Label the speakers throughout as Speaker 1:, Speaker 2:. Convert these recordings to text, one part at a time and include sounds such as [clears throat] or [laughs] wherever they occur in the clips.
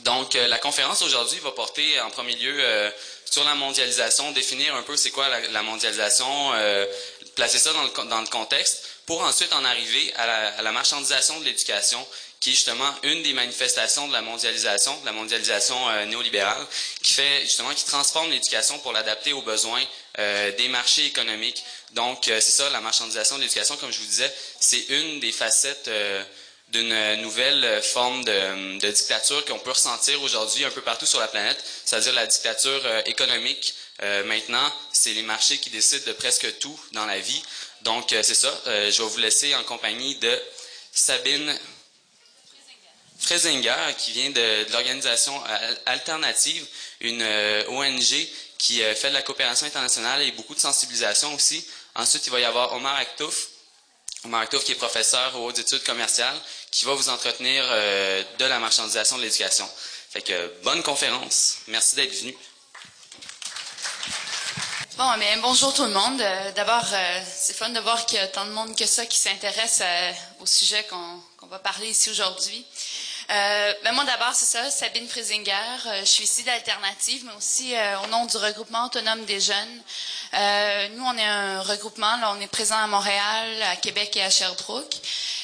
Speaker 1: Donc, la conférence aujourd'hui va porter en premier lieu sur la mondialisation, définir un peu c'est quoi la, mondialisation, placer ça dans le, dans le, contexte, pour ensuite en arriver à la, à la marchandisation de l'éducation, qui est justement une des manifestations de la mondialisation, de la mondialisation euh, néolibérale, qui fait justement qui transforme l'éducation pour l'adapter aux besoins euh, des marchés économiques. Donc euh, c'est ça, la marchandisation de l'éducation, comme je vous disais, c'est une des facettes d'une nouvelle forme de, de dictature qu'on peut ressentir aujourd'hui un peu partout sur la planète, c'est-à-dire la dictature économique. maintenant, c'est les marchés qui décident de presque tout dans la vie. Donc c'est ça. je vais vous laisser en compagnie de Sabine Fresinger, qui vient de, l'organisation Alternative, une euh, ONG qui euh, fait de la coopération internationale et beaucoup de sensibilisation aussi. Ensuite, il va y avoir Omar Aktouf, Omar Aktouf qui est professeur aux hautes études commerciales, qui va vous entretenir euh, de la marchandisation de l'éducation. Fait que bonne conférence. Merci d'être venu.
Speaker 2: Bon, mais bonjour tout le monde. D'abord, c'est fun de voir qu'il y a tant de monde que ça qui s'intéresse au sujet qu'on va parler ici aujourd'hui. Euh, ben moi d'abord, c'est ça, Sabine Frisinger. Euh, je suis ici d'Alternative, mais aussi euh, au nom du regroupement autonome des jeunes. nous, on est un regroupement, là, on est présent à Montréal, à Québec et à Sherbrooke.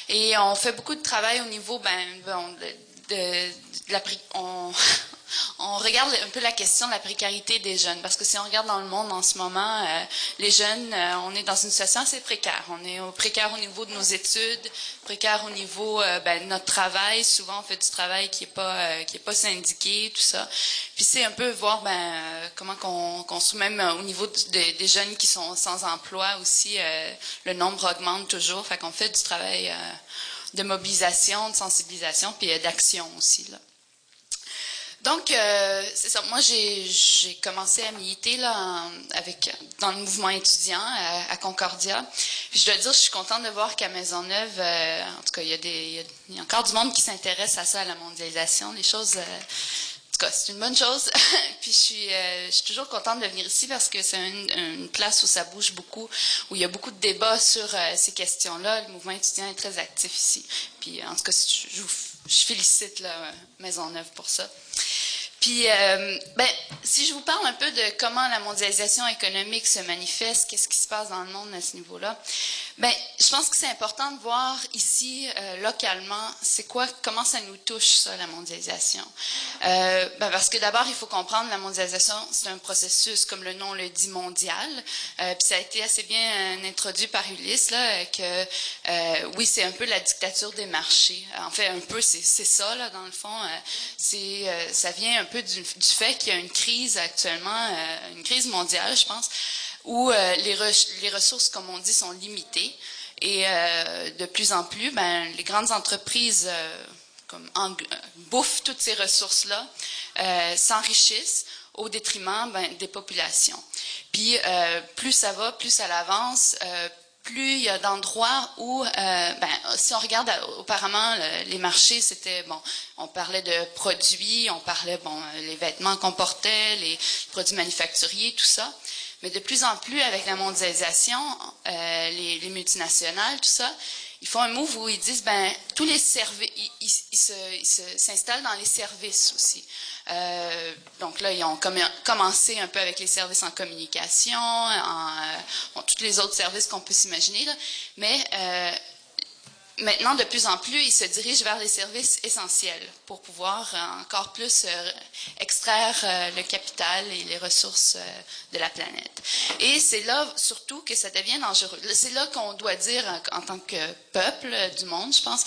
Speaker 2: Et on fait beaucoup de travail au niveau ben, bon, de, de, de la... On, [laughs] on regarde un peu la question de la précarité des jeunes, parce que si on regarde dans le monde en ce moment, euh, les jeunes, euh, on est dans une situation assez précaire. On est au précaire au niveau de nos études, précaire au niveau euh, ben, de notre travail. Souvent, on fait du travail qui est pas qui est pas syndiqué, tout ça. Puis c'est un peu voir ben comment qu'on qu'on même au niveau des jeunes qui sont sans emploi aussi, le nombre augmente toujours. Fait qu'on fait du travail de mobilisation, de sensibilisation, puis d'action aussi là. Donc, euh, c'est ça. Moi, j'ai commencé à militer là, avec, dans le mouvement étudiant à, Concordia. je dois dire, je suis contente de voir qu'à Maisonneuve, euh, en tout cas, il y, a encore du monde qui s'intéresse à ça, à la mondialisation. Les choses, euh, en tout cas, c'est une bonne chose. [laughs] Puis je suis, euh, je suis toujours contente de venir ici parce que c'est une, place où ça bouge beaucoup, où il y a beaucoup de débats sur ces questions-là. Le mouvement étudiant est très actif ici. Puis en tout cas, je, je félicite la Maisonneuve pour ça. Puis, euh, ben, si je vous parle un peu de comment la mondialisation économique se manifeste, qu'est-ce qui se passe dans le monde à ce niveau-là, ben, je pense que c'est important de voir ici, euh, localement, c'est quoi, comment ça nous touche, ça, la mondialisation. Euh, ben, parce que d'abord, il faut comprendre la mondialisation, c'est un processus, comme le nom le dit, mondial. puis ça a été assez bien introduit par Ulysse, là, que oui, c'est un peu la dictature des marchés. En fait, un peu, c'est ça, là, dans le fond. c'est, ça vient un peu du, fait qu'il y a une crise actuellement, euh, une crise mondiale, je pense, où euh, les, ressources, comme on dit, sont limitées. Et euh, de plus en plus, ben, les grandes entreprises comme bouffent toutes ces ressources-là, s'enrichissent au détriment ben, des populations. Puis plus ça va, plus ça avance, plus il y a d'endroits où, euh, ben, si on regarde auparavant, les marchés, c'était, bon, on parlait de produits, on parlait, bon, les vêtements qu'on portait, les produits manufacturiers, tout ça. Mais de plus en plus, avec la mondialisation, euh, les, les, multinationales, tout ça, ils font un move où ils disent, ben, tous les services, ils, s'installent dans les services aussi. Euh, donc là, ils ont commencé un peu avec les services en communication, en, euh, tous les autres services qu'on peut s'imaginer, mais maintenant, de plus en plus, ils se dirigent vers les services essentiels pour pouvoir euh, encore plus euh, extraire euh, le capital et les ressources de la planète. Et c'est là surtout que ça devient dangereux. C'est là qu'on doit dire, en tant que peuple du monde, je pense,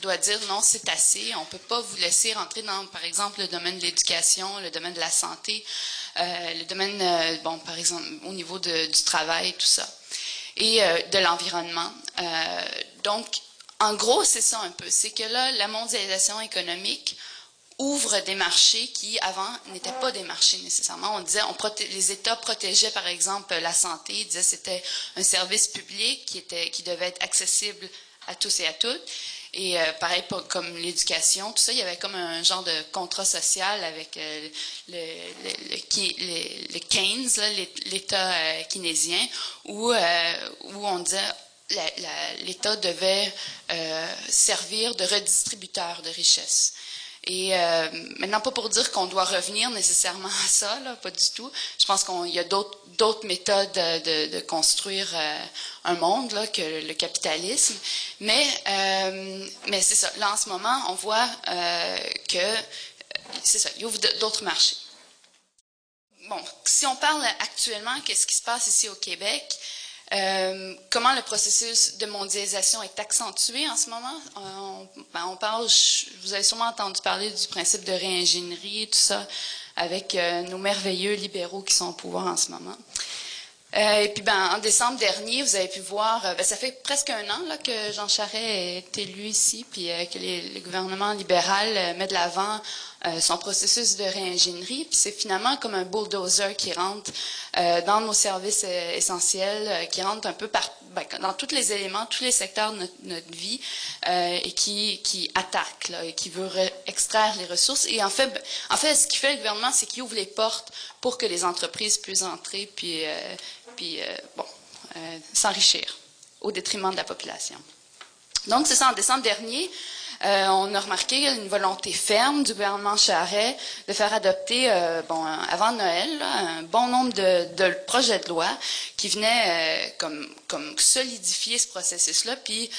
Speaker 2: doit dire non, c'est assez. On peut pas vous laisser rentrer dans, par exemple, le domaine de l'éducation, le domaine de la santé, le domaine, bon, par exemple, au niveau du travail, tout ça et de l'environnement. Donc, en gros, c'est ça un peu. C'est que là, la mondialisation économique ouvre des marchés qui, avant, n'étaient pas des marchés nécessairement. On disait, on les États protégeaient, par exemple, la santé. Ils disaient c'était un service public qui, était, qui devait être accessible à tous et à toutes. Et euh, pareil pour, comme l'éducation, tout ça, il y avait comme un genre de contrat social avec euh, le, le, le, Keynes, l'État euh, keynésien, où on disait l'État devait euh, servir de redistributeur de richesses. Et euh, maintenant, pas pour dire qu'on doit revenir nécessairement à ça, pas du tout. Je pense qu'il y a d'autres méthodes de, construire euh, un monde que le capitalisme. Mais, c'est ça. Là, en ce moment, on voit que c'est ça, il ouvre d'autres marchés. Bon, si on parle actuellement, qu'est-ce qui se passe ici au Québec? Euh, comment le processus de mondialisation est accentué en ce moment? Euh, ben, on, parle, vous avez sûrement entendu parler du principe de réingénierie tout ça, avec euh, nos merveilleux libéraux qui sont au pouvoir en ce moment. Et puis, ben, en décembre dernier, vous avez pu voir, ben, ça fait presque un an là, que Jean Charest est élu ici, puis que les, le gouvernement libéral met de l'avant euh, son processus de réingénierie. Puis c'est finalement comme un bulldozer qui rentre euh, dans nos services euh, essentiels, qui rentre un peu ben, dans tous les éléments, tous les secteurs de notre, vie et qui, qui attaque, et qui veut extraire les ressources. Et en fait, en fait, ce qu'il fait le gouvernement, c'est qu'il ouvre les portes pour que les entreprises puissent entrer puis, puis bon, s'enrichir au détriment de la population. Donc, c'est ça, en décembre dernier, euh, on a remarqué une volonté ferme du gouvernement Charret de faire adopter, euh, bon, avant Noël, un bon nombre de, projets de loi qui venaient euh, comme, solidifier ce processus-là, puis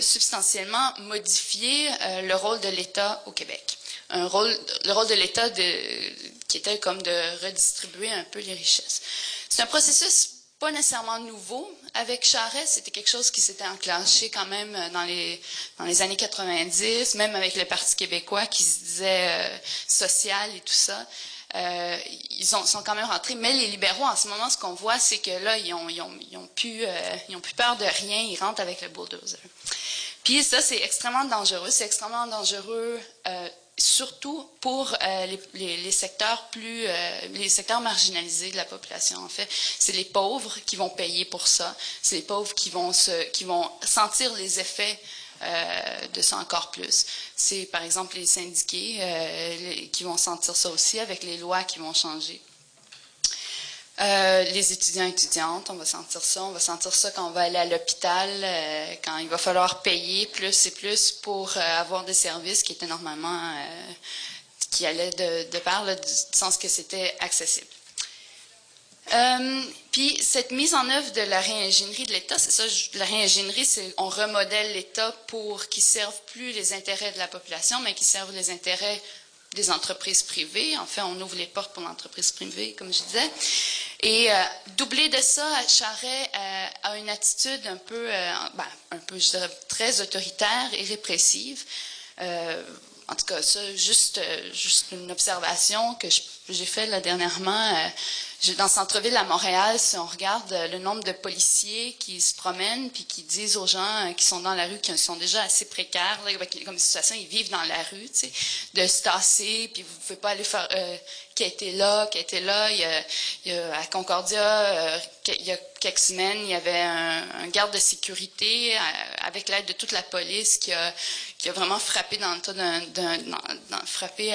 Speaker 2: substantiellement modifier le rôle de l'État au Québec. Le rôle de l'État qui était comme de redistribuer un peu les richesses. C'est un processus pas nécessairement nouveau. Avec Charest, c'était quelque chose qui s'était enclenché quand même euh, dans les, dans les années 90, même avec le Parti québécois qui se disait euh, social et tout ça. Euh, ils ont, sont quand même rentrés. Mais les libéraux, en ce moment, ce qu'on voit, c'est que là, ils ont, ils ont, ils ont, plus, peur de rien. Ils rentrent avec le bulldozer. Puis ça, c'est extrêmement dangereux. C'est extrêmement dangereux surtout pour euh, les, secteurs plus, euh, les secteurs marginalisés de la population. En fait, c'est les pauvres qui vont payer pour ça. C'est les pauvres qui vont se, qui vont sentir les effets euh, de ça encore plus. C'est par exemple les syndiqués qui vont sentir ça aussi avec les lois qui vont changer. Euh, les étudiants étudiantes, on va sentir ça. On va sentir ça quand on va aller à l'hôpital, euh, quand il va falloir payer plus et plus pour euh, avoir des services qui étaient normalement, qui allaient de, de par du sens que c'était accessible. puis cette mise en œuvre de la réingénierie de l'État, c'est ça, la réingénierie, c'est on remodèle l'État pour qu'il serve plus les intérêts de la population, mais qu'il serve les intérêts des entreprises privées. En fait, on ouvre les portes pour l'entreprise privée, comme je disais. Et euh, doublé de ça, Charret euh, a une attitude un peu, euh, ben, un peu, je dirais, très autoritaire et répressive. Euh, en tout cas, ça, juste, juste une observation que j'ai faite là dernièrement dans le centre-ville à Montréal, si on regarde euh, le nombre de policiers qui se promènent puis qui disent aux gens euh, qui sont dans la rue, qui sont déjà assez précaires, là, comme situation, ils vivent dans la rue, tu sais, de se tasser, puis vous ne pouvez pas aller faire euh, qui a été là, qui a été là. Il y a, à Concordia, euh, il y a quelques semaines, il y avait un, garde de sécurité avec l'aide de toute la police qui a, qui a vraiment frappé dans le tas d'un, frappé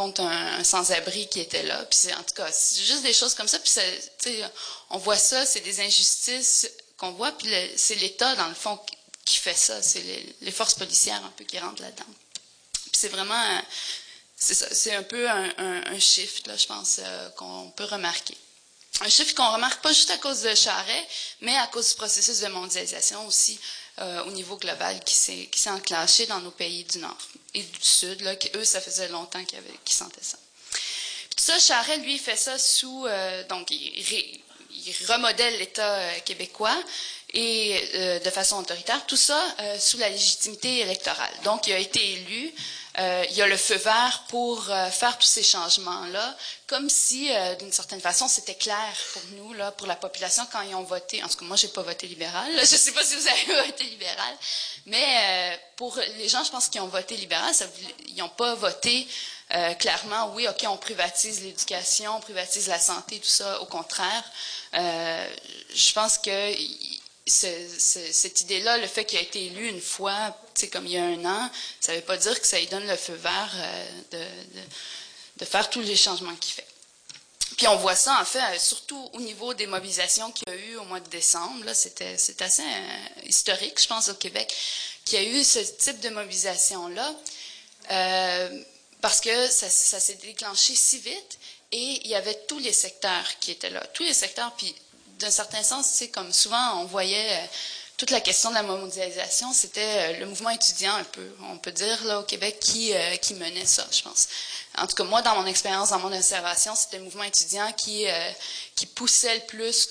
Speaker 2: contre un, sans-abri qui était là. Puis en tout cas, c'est juste des choses comme ça. Puis on voit ça, c'est des injustices qu'on voit. Puis c'est l'État, dans le fond, qui fait ça. C'est les, forces policières un peu qui rentrent là-dedans. Puis c'est vraiment, c'est un peu un, un, shift, là, je pense, euh, qu'on peut remarquer. Un chiffre qu'on remarque pas juste à cause de Charret, mais à cause du processus de mondialisation aussi euh, au niveau global qui s'est enclenché dans nos pays du Nord et du Sud, là, eux, ça faisait longtemps qu'ils qu sentaient ça. Puis tout ça, Charret, lui, fait ça sous... Euh, donc, il, remodèle l'État euh, québécois et de façon autoritaire, tout ça sous la légitimité électorale. Donc, il a été élu euh, il y a le feu vert pour euh, faire tous ces changements-là, comme si, euh, d'une certaine façon, c'était clair pour nous, là, pour la population, quand ils ont voté. En tout cas, moi, j'ai pas voté libéral. Je [laughs] Je sais pas si vous avez voté libéral, mais pour les gens, je pense, qui ont voté libéral, ils n'ont pas voté clairement. Oui, ok, on privatise l'éducation, on privatise la santé, tout ça. Au contraire, je pense que cette idée-là, le fait qu'il a été élu une fois, comme il y a un an, ça ne veut pas dire que ça lui donne le feu vert euh, de, faire tous les changements qu'il fait. Puis on voit ça, en fait, euh, surtout au niveau des mobilisations qu'il y a eu au mois de décembre. C'était assez euh, historique, je pense, au Québec, qu'il y a eu ce type de mobilisation-là. parce que ça s'est déclenché si vite et il y avait tous les secteurs qui étaient là. Tous les secteurs, puis d'un certain sens, c'est comme souvent on voyait toute la question de la mondialisation, c'était le mouvement étudiant un peu, on peut dire, là, au Québec, qui, qui menait ça, je pense en tout cas moi dans mon expérience, dans mon observation, c'était le mouvement étudiant qui, euh, qui poussait le plus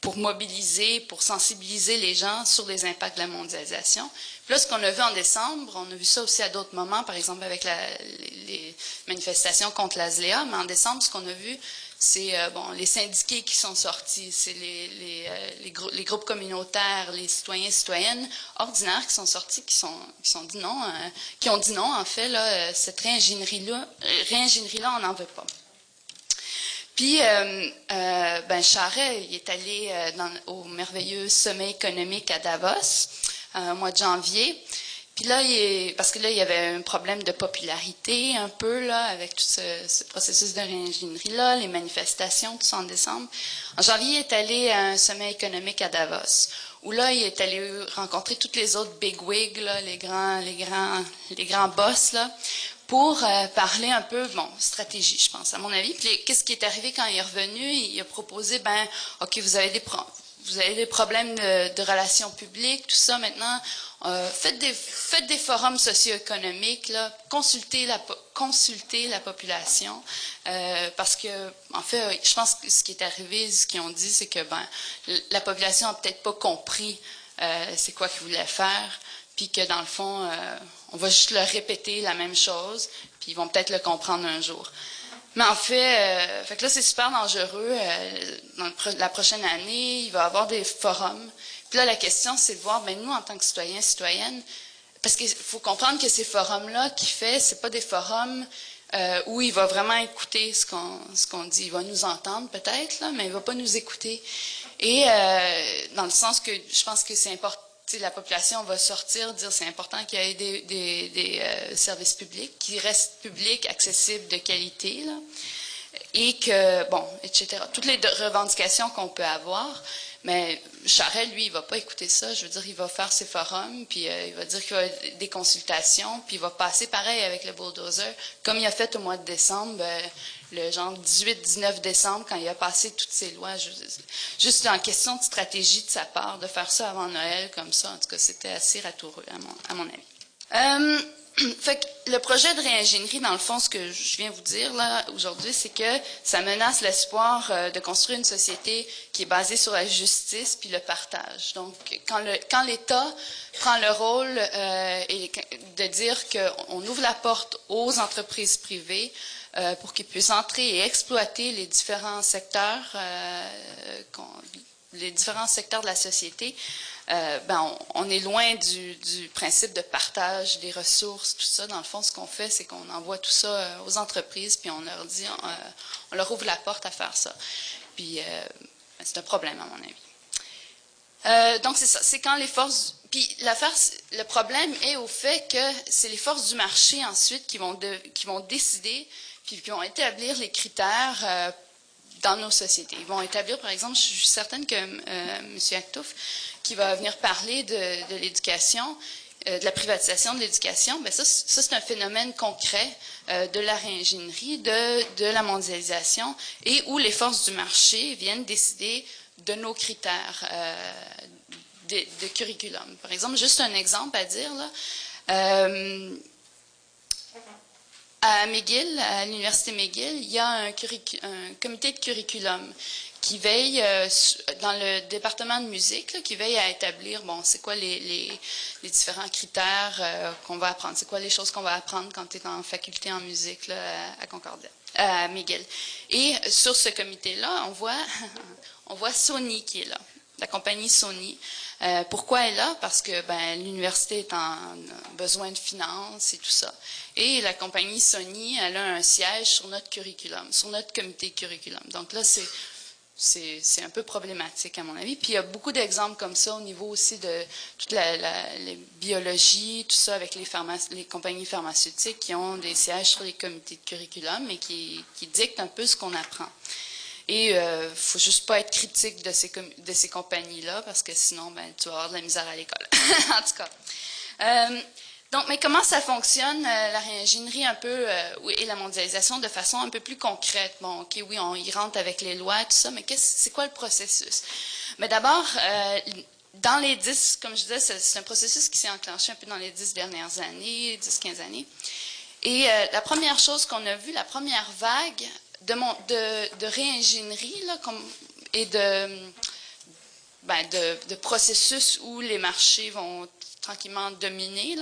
Speaker 2: pour mobiliser, pour sensibiliser les gens sur les impacts de la mondialisation. Puis là, ce qu'on a vu en décembre, on a vu ça aussi à d'autres moments, par exemple avec les, manifestations contre l'ASLEA, mais en décembre, ce qu'on a vu, c'est euh, bon, les syndiqués qui sont sortis, c'est euh, les, groupes communautaires, les citoyens citoyennes ordinaires qui sont sortis, qui sont, qui dit non, euh, qui ont dit non, en fait, là, cette réingénierie-là, réingénierie-là, on n'en veut pas. Puis, ben, Charret, il est allé au merveilleux sommet économique à Davos, au mois de janvier. Puis là, il parce que là, il y avait un problème de popularité un peu là, avec tout ce, processus de réingénierie-là, les manifestations, tout ça en décembre. En janvier, il est allé à un sommet économique à Davos, où là, il est allé rencontrer toutes les autres bigwigs, là, les grands, les grands, les grands boss, là, pour euh, parler un peu, bon, stratégie, je pense, à mon avis. Puis qu'est-ce qui est arrivé quand il est revenu? Il a proposé, ben, OK, vous avez des, vous avez des problèmes de, relations publiques, tout ça, maintenant, euh, faites, des, des forums socio-économiques, consultez la, population, euh, parce que, en fait, je pense que ce qui est arrivé, ce qu'ils ont dit, c'est que ben, la population a peut-être pas compris euh, c'est quoi qu'ils voulaient faire, puis que dans le fond, on va juste leur répéter la même chose, puis ils vont peut-être le comprendre un jour. Mais en fait, euh, fait que là, c'est super dangereux. Euh, dans la prochaine année, il va y avoir des forums puis là, la question, c'est de voir, ben, nous, en tant que citoyens, citoyennes, parce qu'il faut comprendre que ces forums-là qu'il fait, c'est pas des forums euh, où il va vraiment écouter ce qu'on ce qu'on dit. Il va nous entendre peut-être, là, mais il va pas nous écouter. Et dans le sens que je pense que c'est important. La population va sortir, dire c'est important qu'il y ait des, euh, services publics qui restent publics, accessibles, de qualité, et que bon, etc. Toutes les revendications qu'on peut avoir. Mais Charest, lui, il va pas écouter ça. Je veux dire, il va faire ses forums, puis euh, il va dire qu'il va des consultations, puis il va passer pareil avec le bulldozer, comme il a fait au mois de décembre, euh, le genre 18-19 décembre, quand il a passé toutes ces lois. juste en question de stratégie de sa part, de faire ça avant Noël comme ça, en tout cas, c'était assez ratoureux, à mon, à mon avis. Euh, [clears throat] le projet de réingénierie, dans le fond, ce que je viens vous dire là aujourd'hui, c'est que ça menace l'espoir euh, de construire une société qui est basée sur la justice puis le partage. Donc, quand l'État prend le rôle euh, de dire qu'on ouvre la porte aux entreprises privées euh, pour qu'ils puissent entrer et exploiter les différents secteurs de la société, euh, ben, on, est loin du, principe de partage des ressources, tout ça. Dans le fond, ce qu'on fait, c'est qu'on envoie tout ça euh, aux entreprises, puis on leur dit, euh, on, leur ouvre la porte à faire ça. Puis ben, c'est un problème, à mon avis. donc c'est ça, c'est quand les forces... Puis le problème est au fait que c'est les forces du marché ensuite qui vont, qui vont décider, puis qui vont établir les critères dans nos sociétés. Ils vont établir, par exemple, je suis certaine que M. Actouf, qui va venir parler de, l'éducation, euh, de la privatisation de l'éducation, ben ça, ça c'est un phénomène concret euh, de la réingénierie, de, de la mondialisation, et où les forces du marché viennent décider de nos critères euh, de, curriculum. Par exemple, juste un exemple à dire, là, à McGill, à l'Université McGill, il y a un comité de curriculum qui veille euh, dans le département de musique, qui veille à établir, bon, c'est quoi les, différents critères euh, qu'on va apprendre, c'est quoi les choses qu'on va apprendre quand tu es en faculté en musique à Concordia, à Miguel. Et sur ce comité-là, on voit, [laughs] on voit Sony qui est là, la compagnie Sony. Euh, pourquoi elle est là? Parce que ben, l'université est en besoin de finances et tout ça. Et la compagnie Sony, elle a un siège sur notre curriculum, sur notre comité curriculum. Donc là, c'est c'est un peu problématique à mon avis. Puis il y a beaucoup d'exemples comme ça au niveau aussi de toute la, biologie, tout ça avec les, compagnies pharmaceutiques qui ont des sièges sur les comités de curriculum et qui, dictent un peu ce qu'on apprend. Et il euh, faut juste pas être critique de ces, de ces compagnies-là parce que sinon, ben, tu vas avoir de la misère à l'école. [laughs] en tout cas. Euh, Donc, mais comment ça fonctionne, euh, la réingénierie un peu, euh, et la mondialisation de façon un peu plus concrète? Bon, OK, oui, on y rentre avec les lois, tout ça, mais c'est quoi le processus? Mais d'abord, euh, dans les dix, comme je disais, c'est un processus qui s'est enclenché un peu dans les dix dernières années, dix, quinze années. Et la première chose qu'on a vue, la première vague de, réingénierie, là, et ben, de processus où les marchés vont tranquillement dominer,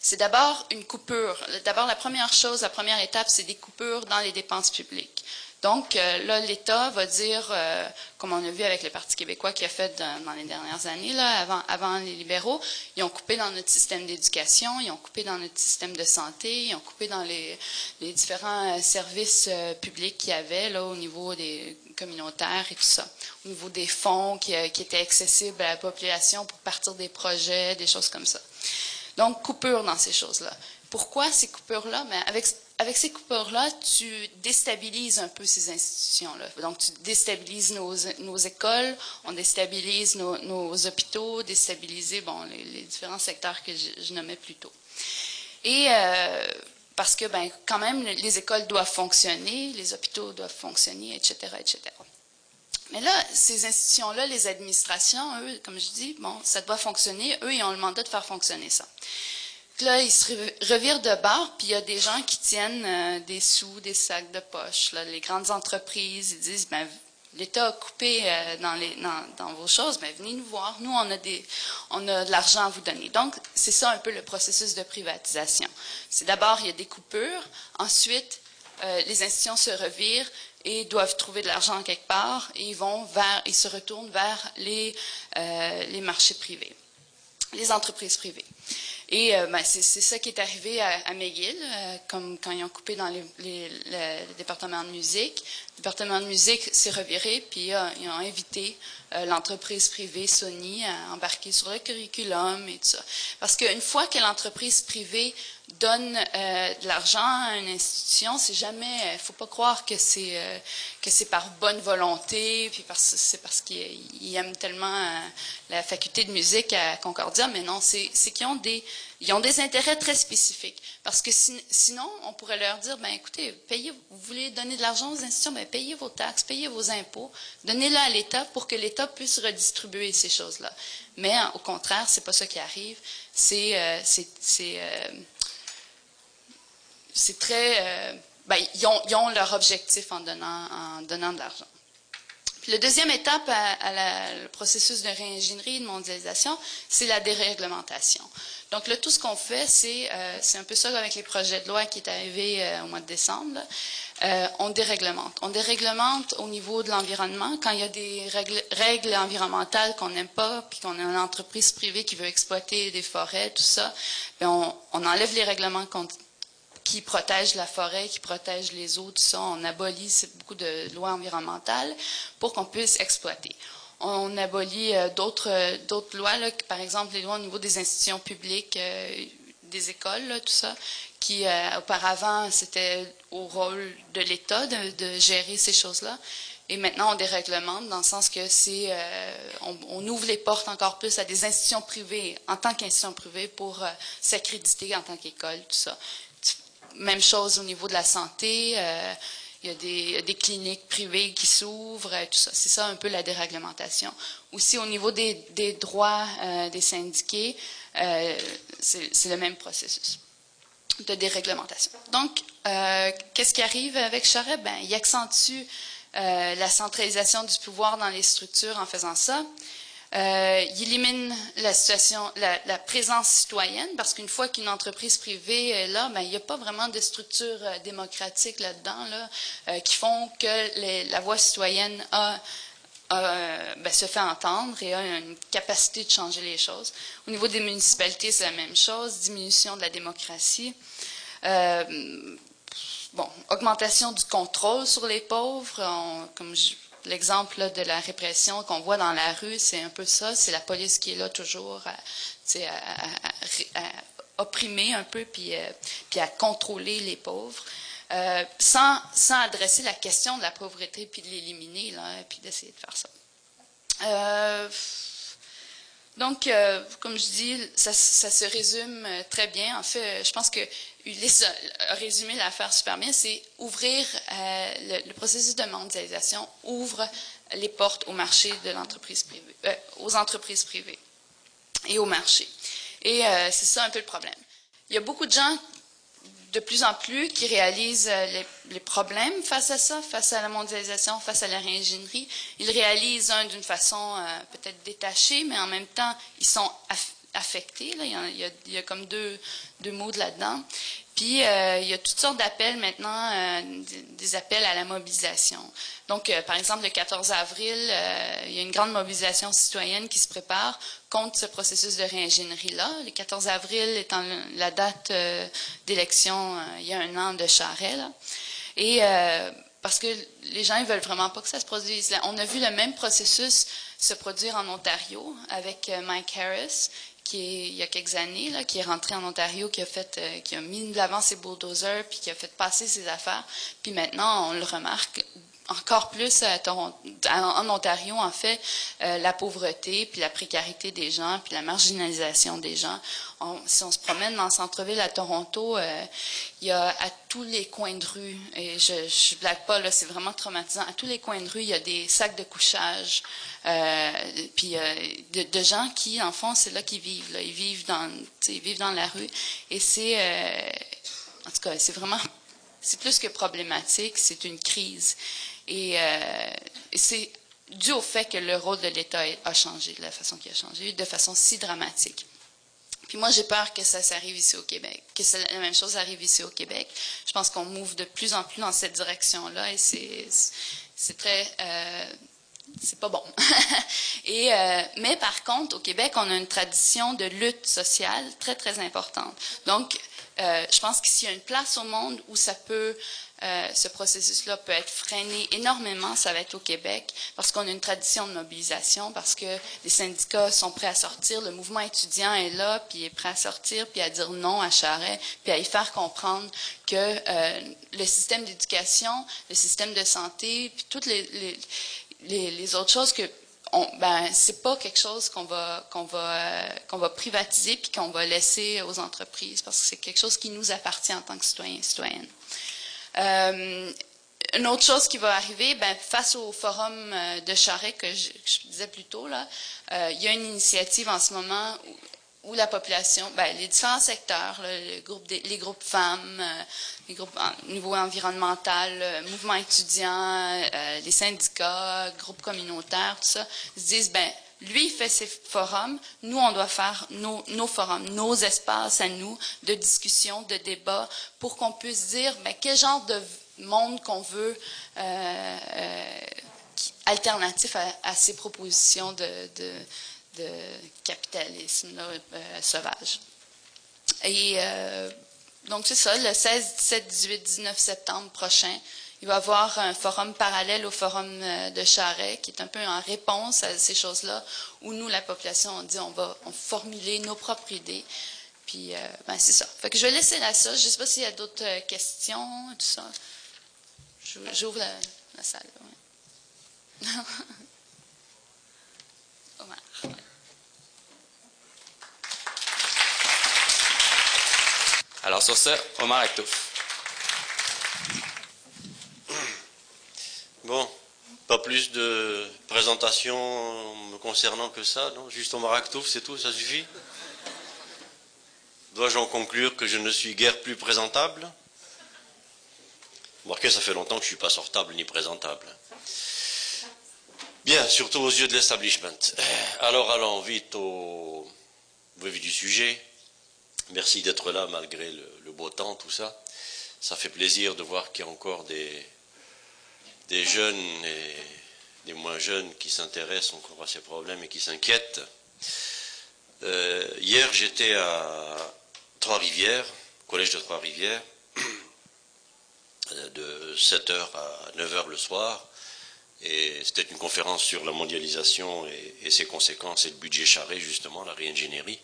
Speaker 2: c'est d'abord une coupure. D'abord, la première chose, la première étape, c'est des coupures dans les dépenses publiques. Donc, euh, là, l'État va dire, euh, comme on a vu avec le Parti québécois qui a fait dans, les dernières années, là, avant, les libéraux, ils ont coupé dans notre système d'éducation, ils ont coupé dans notre système de santé, ils ont coupé dans les, différents euh, services publics qu'il y avait là, au niveau des communautaires et tout ça, au niveau des fonds qui, étaient accessibles à la population pour partir des projets, des choses comme ça. Donc, coupure dans ces choses-là. Pourquoi ces coupures-là? Mais avec avec ces coupures-là, tu déstabilises un peu ces institutions-là. Donc, tu déstabilises nos, écoles, on déstabilise nos, hôpitaux, déstabiliser les, différents secteurs que je, nommais plus tôt. Et euh, parce que, ben, quand même, les écoles doivent fonctionner, les hôpitaux doivent fonctionner, etc., etc. Mais là, ces institutions-là, les administrations, eux, comme je dis, bon, ça doit fonctionner. Eux, ils ont le mandat de faire fonctionner ça là, ils se revirent de bord, puis il y a des gens qui tiennent euh, des sous, des sacs de poche. Les grandes entreprises, ils disent, ben, l'État a coupé euh, dans, vos choses, mais venez nous voir. Nous, on a, de l'argent à vous donner. Donc, c'est ça un peu le processus de privatisation. C'est d'abord, il y a des coupures. Ensuite, euh, les institutions se revirent et doivent trouver de l'argent quelque part et ils vont vers, ils se retournent vers les marchés privés, les entreprises privées. Et euh, ben, c'est ça qui est arrivé à, McGill, euh, comme quand ils ont coupé dans les, les, le, département de musique. Le département de musique s'est reviré, puis euh, ils ont invité l'entreprise privée Sony à embarquer sur le curriculum et tout ça. Parce qu'une fois que l'entreprise privée donne euh, de l'argent à une institution, c'est jamais, il faut pas croire que c'est euh, que c'est par bonne volonté, puis parce c'est parce qu'ils aiment tellement euh, la faculté de musique à Concordia, mais non, c'est qu'ils ont des ils ont des intérêts très spécifiques. Parce que sinon, on pourrait leur dire, ben écoutez, payez, vous voulez donner de l'argent aux institutions, ben payez vos taxes, payez vos impôts, donnez-le à l'État pour que l'État puisse redistribuer ces choses-là. Mais au contraire, c'est pas ça qui arrive. C'est c'est très... Euh, ben, ils, ont, leur objectif en donnant, en donnant de l'argent. Puis la deuxième étape à, le processus de réingénierie et de mondialisation, c'est la déréglementation. Donc là, tout ce qu'on fait, c'est euh, un peu ça avec les projets de loi qui est arrivé euh, au mois de décembre. on déréglemente. On déréglemente au niveau de l'environnement. Quand il y a des règles, règles environnementales qu'on n'aime pas, puis qu'on a une entreprise privée qui veut exploiter des forêts, tout ça, ben, on, on enlève les règlements qui protègent la forêt, qui protègent les eaux, tout ça. On abolit beaucoup de lois environnementales pour qu'on puisse exploiter. On abolit euh, euh, d'autres lois, par exemple les lois au niveau des institutions publiques, euh, des écoles, tout ça, qui auparavant c'était au rôle de l'État de, gérer ces choses-là. Et maintenant, on déréglemente dans le sens que c'est, on, on, ouvre les portes encore plus à des institutions privées en tant qu'institutions privées pour s'accréditer en tant qu'école, tout ça. Même chose au niveau de la santé. Euh, il y a des, cliniques privées qui s'ouvrent, tout ça. C'est ça un peu la déréglementation. Aussi au niveau des, droits euh, des syndiqués, euh, c'est le même processus de déréglementation. Donc, qu'est-ce qui arrive avec Charest? Ben, il accentue la centralisation du pouvoir dans les structures en faisant ça. Euh, il élimine la situation, la, présence citoyenne, parce qu'une fois qu'une entreprise privée est là, ben, il n'y a pas vraiment de structure euh, démocratique là-dedans là, euh, qui font que la voix citoyenne a, ben, se fait entendre et a une capacité de changer les choses. Au niveau des municipalités, c'est la même chose, diminution de la démocratie. bon, augmentation du contrôle sur les pauvres, comme je, l'exemple de la répression qu'on voit dans la rue, c'est un peu ça. C'est la police qui est là toujours à, opprimer un peu puis, euh, puis à contrôler les pauvres. Euh, sans, sans adresser la question de la pauvreté puis de l'éliminer, là, puis d'essayer de faire ça. Euh, Donc, euh, comme je dis, ça, se résume euh, très bien. En fait, je pense que Ulysse a résumé l'affaire super bien. C'est ouvrir euh, le, processus de mondialisation ouvre les portes au marché de l'entreprise privée, aux entreprises privées et au marché. Et c'est ça un peu le problème. Il y a beaucoup de gens de plus en plus qui réalisent euh, les, problèmes face à ça, face à la mondialisation, face à la réingénierie. Ils réalisent un d'une façon euh, peut-être détachée, mais en même temps, ils sont affectés. Là. Il, y a, il, y a, comme deux, deux mots là-dedans. Puis, euh, il y a toutes sortes d'appels maintenant, euh, des, appels à la mobilisation. Donc, euh, par exemple, le 14 avril, il y a une grande mobilisation citoyenne qui se prépare contre ce processus de réingénierie-là. Le 14 avril étant la date d'élection, il y a un an de Charret. Et parce que les gens ne veulent vraiment pas que ça se produise. On a vu le même processus se produire en Ontario avec Mike Harris, qui il y a quelques années, là, qui est rentré en Ontario, qui a fait, euh, qui a mis de l'avant ses bulldozers, puis qui a fait passer ses affaires. Puis maintenant, on le remarque encore plus en Ontario, en fait, euh, la pauvreté, puis la précarité des gens, puis la marginalisation des gens. si on se promène dans le centre-ville à Toronto, euh, il y a à tous les coins de rue, et je ne blague pas, c'est vraiment traumatisant, à tous les coins de rue, il y a des sacs de couchage, euh, puis de, gens qui, en fond, c'est là qu'ils vivent. Ils, vivent dans, ils vivent dans la rue. Et c'est, en tout cas, c'est vraiment, c'est plus que problématique, c'est une crise. Euh, et, c'est dû au fait que le rôle de l'État a changé de la façon qu'il a changé, de façon si dramatique. Puis moi, j'ai peur que ça s'arrive ici au Québec, que la même chose arrive ici au Québec. Je pense qu'on move de plus en plus dans cette direction-là et c'est très... Euh, c'est pas bon. [laughs] et, euh, mais par contre, au Québec, on a une tradition de lutte sociale très, très importante. Donc, je pense qu'il y a une place au monde où ça peut euh, ce processus-là peut être freiné énormément, ça va être au Québec, parce qu'on a une tradition de mobilisation, parce que les syndicats sont prêts à sortir, le mouvement étudiant est là, puis est prêt à sortir, puis à dire non à Charret, puis à y faire comprendre que euh, le système d'éducation, le système de santé, puis toutes les, autres choses que on, ben c'est pas quelque chose qu'on va qu'on va qu'on va privatiser puis qu'on va laisser aux entreprises parce que c'est quelque chose qui nous appartient en tant que citoyens et citoyennes. Euh, une autre chose qui va arriver, ben, face au forum euh, de Charret que je, disais plus tôt, là, euh, il y a une initiative en ce moment où, la population, ben, les différents secteurs, les, groupes les groupes femmes, les groupes au niveau environnemental, mouvement étudiant, les syndicats, groupes communautaires, tout ça, se disent, ben, lui, fait ses forums. Nous, on doit faire nos, forums, nos espaces à nous de discussion, de débat, pour qu'on puisse dire ben, quel genre de monde qu'on veut euh, euh, alternatif à, ces propositions de, de, capitalisme euh, sauvage. Et donc, c'est ça, le 16, 17, 18, 19 septembre prochain, il va y avoir un forum parallèle au forum euh, de Charret, qui est un peu en réponse à ces choses-là, où nous, la population, on dit on va formuler nos propres idées. Puis, euh, ben, c'est ça. Fait que je vais laisser là ça. Je ne sais pas s'il y a d'autres euh, questions, tout ça. J'ouvre la, salle. [laughs] Omar.
Speaker 1: Alors sur ça, Omar Aktouf.
Speaker 3: Bon, pas plus de présentation me concernant que ça, non? Juste au Maractouf, c'est tout, ça suffit? Dois-je en conclure que je ne suis guère plus présentable? Marquez, ça fait longtemps que je ne suis pas sortable ni présentable. Bien, surtout aux yeux de l'establishment. Alors allons vite au vif du sujet. Merci d'être là malgré le beau temps, tout ça. Ça fait plaisir de voir qu'il y a encore des, des jeunes et des moins jeunes qui s'intéressent encore à ces problèmes et qui s'inquiètent. Euh, hier, j'étais à Trois-Rivières, collège de Trois-Rivières, [clears throat] de 7h à 9h le soir. Et c'était une conférence sur la mondialisation et, ses conséquences et le budget charré, justement, la réingénierie.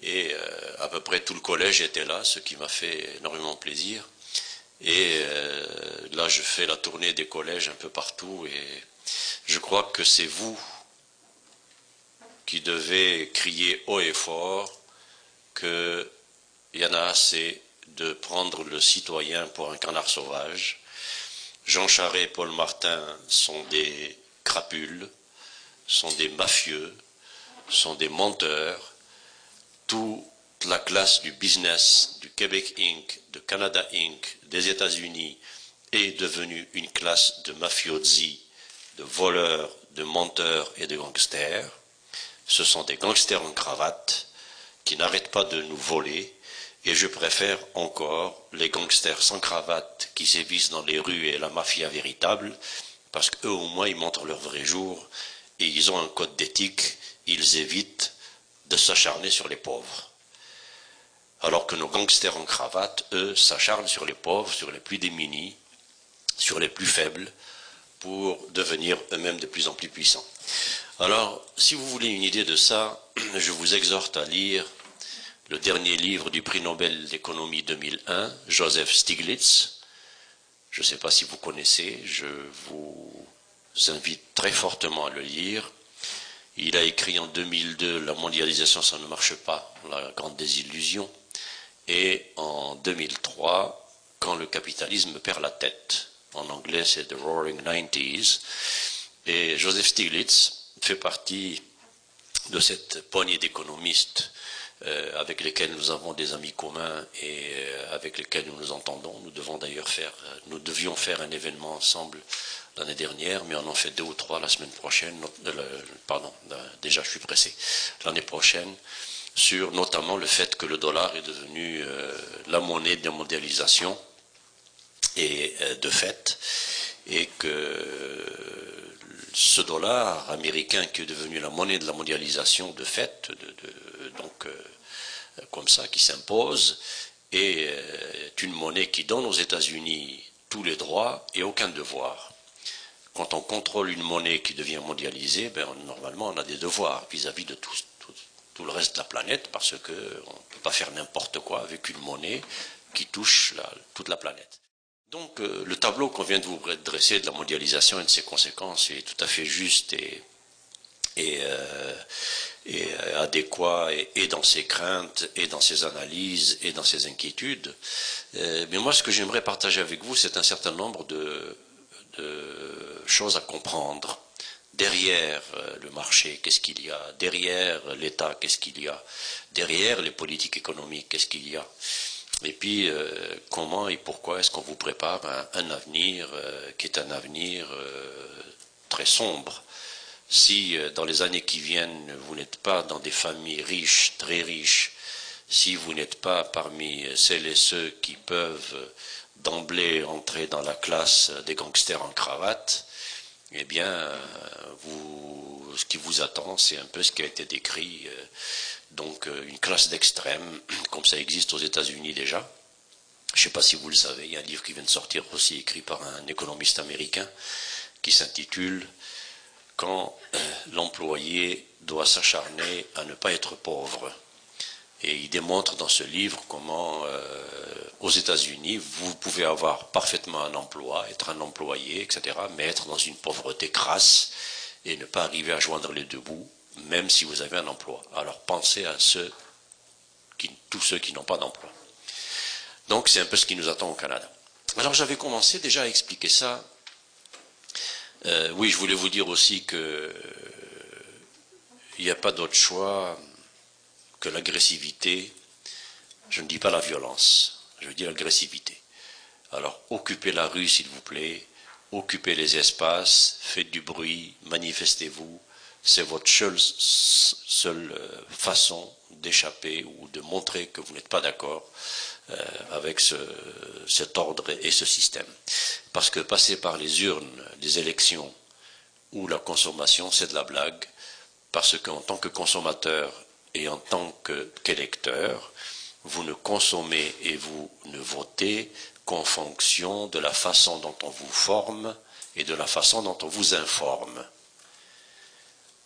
Speaker 3: Et euh, à peu près tout le collège était là, ce qui m'a fait énormément plaisir. Et euh, là, je fais la tournée des collèges un peu partout et je crois que c'est vous qui devait crier haut et fort qu'il y en a assez de prendre le citoyen pour un canard sauvage. Jean Charest et Paul Martin sont des crapules, sont des mafieux, sont des menteurs. La classe du business, du Québec Inc., de Canada Inc., des États-Unis est devenue une classe de mafiosi, de voleurs, de menteurs et de gangsters. Ce sont des gangsters en cravate qui n'arrêtent pas de nous voler, et je préfère encore les gangsters sans cravate qui sévissent dans les rues et la mafia véritable, parce qu'eux au moins ils montrent leur vrai jour, et ils ont un code d'éthique, ils évitent de s'acharner sur les pauvres. Alors que nos gangsters en cravate, eux, s'acharnent sur les pauvres, sur les plus démunis, sur les plus faibles, pour devenir eux-mêmes de plus en plus puissants. Alors, si vous voulez une idée de ça, [clears throat] je vous exhorte à lire le dernier livre du prix Nobel d'économie 2001, Joseph Stiglitz. Je ne sais pas si vous connaissez, je vous invite très fortement à le lire. Il a écrit en 2002 La mondialisation, ça ne marche pas, la grande désillusion. Et en 2003, Quand le capitalisme perd la tête. En anglais, c'est The Roaring Nineties. Et Joseph Stiglitz fait partie de cette poignée d'économistes euh, avec lesquels nous avons des amis communs et euh, avec lesquels nous nous entendons. Nous devons d'ailleurs faire, euh, nous devions faire un événement ensemble l'année dernière, mais on en fait deux ou trois la semaine prochaine. pardon, déjà je suis pressé. L'année prochaine, sur notamment le fait que le dollar est devenu la monnaie de mondialisation et de fait, et que ce dollar américain qui est devenu la monnaie de la mondialisation de fait, donc euh, comme ça, qui s'impose, est euh, une monnaie qui donne aux États-Unis tous les droits et aucun devoir. Quand on contrôle une monnaie qui devient mondialisée, ben, normalement on a des devoirs vis-à-vis de tout, le reste de la planète parce qu'on ne peut pas faire n'importe quoi avec une monnaie qui touche toute la planète. Donc euh, le tableau qu'on vient de vous dresser de la mondialisation et de ses conséquences est tout à fait juste et, euh, euh, adéquat et, dans ses craintes et dans ses analyses et dans ses inquiétudes. mais moi ce que j'aimerais partager avec vous c'est un certain nombre de, choses à comprendre. Derrière le marché, qu'est-ce qu'il y a? Derrière l'État, qu'est-ce qu'il y a? Derrière les politiques économiques, qu'est-ce qu'il y a? Et puis, euh, comment et pourquoi est-ce qu'on vous prépare un, avenir euh, qui est un avenir euh, très sombre? Si dans les années qui viennent, vous n'êtes pas dans des familles riches, très riches, si vous n'êtes pas parmi celles et ceux qui peuvent d'emblée entrer dans la classe des gangsters en cravate, eh bien, vous, ce qui vous attend, c'est un peu ce qui a été décrit donc euh, une classe d'extrême, [clears throat] comme ça existe aux États-Unis déjà. Je ne sais pas si vous le savez, il y a un livre qui vient de sortir aussi, écrit par un économiste américain, qui s'intitule Quand euh, l'employé doit s'acharner à ne pas être pauvre. Et il démontre dans ce livre comment, euh, aux États-Unis, vous pouvez avoir parfaitement un emploi, être un employé, etc., mais être dans une pauvreté crasse et ne pas arriver à joindre les deux bouts même si vous avez un emploi. Alors pensez à ceux tous ceux qui n'ont pas d'emploi. Donc c'est un peu ce qui nous attend au Canada. Alors j'avais commencé déjà à expliquer ça. Euh, oui, je voulais vous dire aussi que euh, il n'y a pas d'autre choix que l'agressivité. Je ne dis pas la violence, je dis l'agressivité. Alors occupez la rue s'il vous plaît, occupez les espaces, faites du bruit, manifestez-vous, c'est votre seule, euh, façon d'échapper ou de montrer que vous n'êtes pas d'accord euh, avec cet ordre et ce système. Parce que passer par les urnes, les élections ou la consommation, c'est de la blague, parce qu'en tant que consommateur et en tant qu'électeur, vous ne consommez et vous ne votez qu'en fonction de la façon dont on vous forme et de la façon dont on vous informe.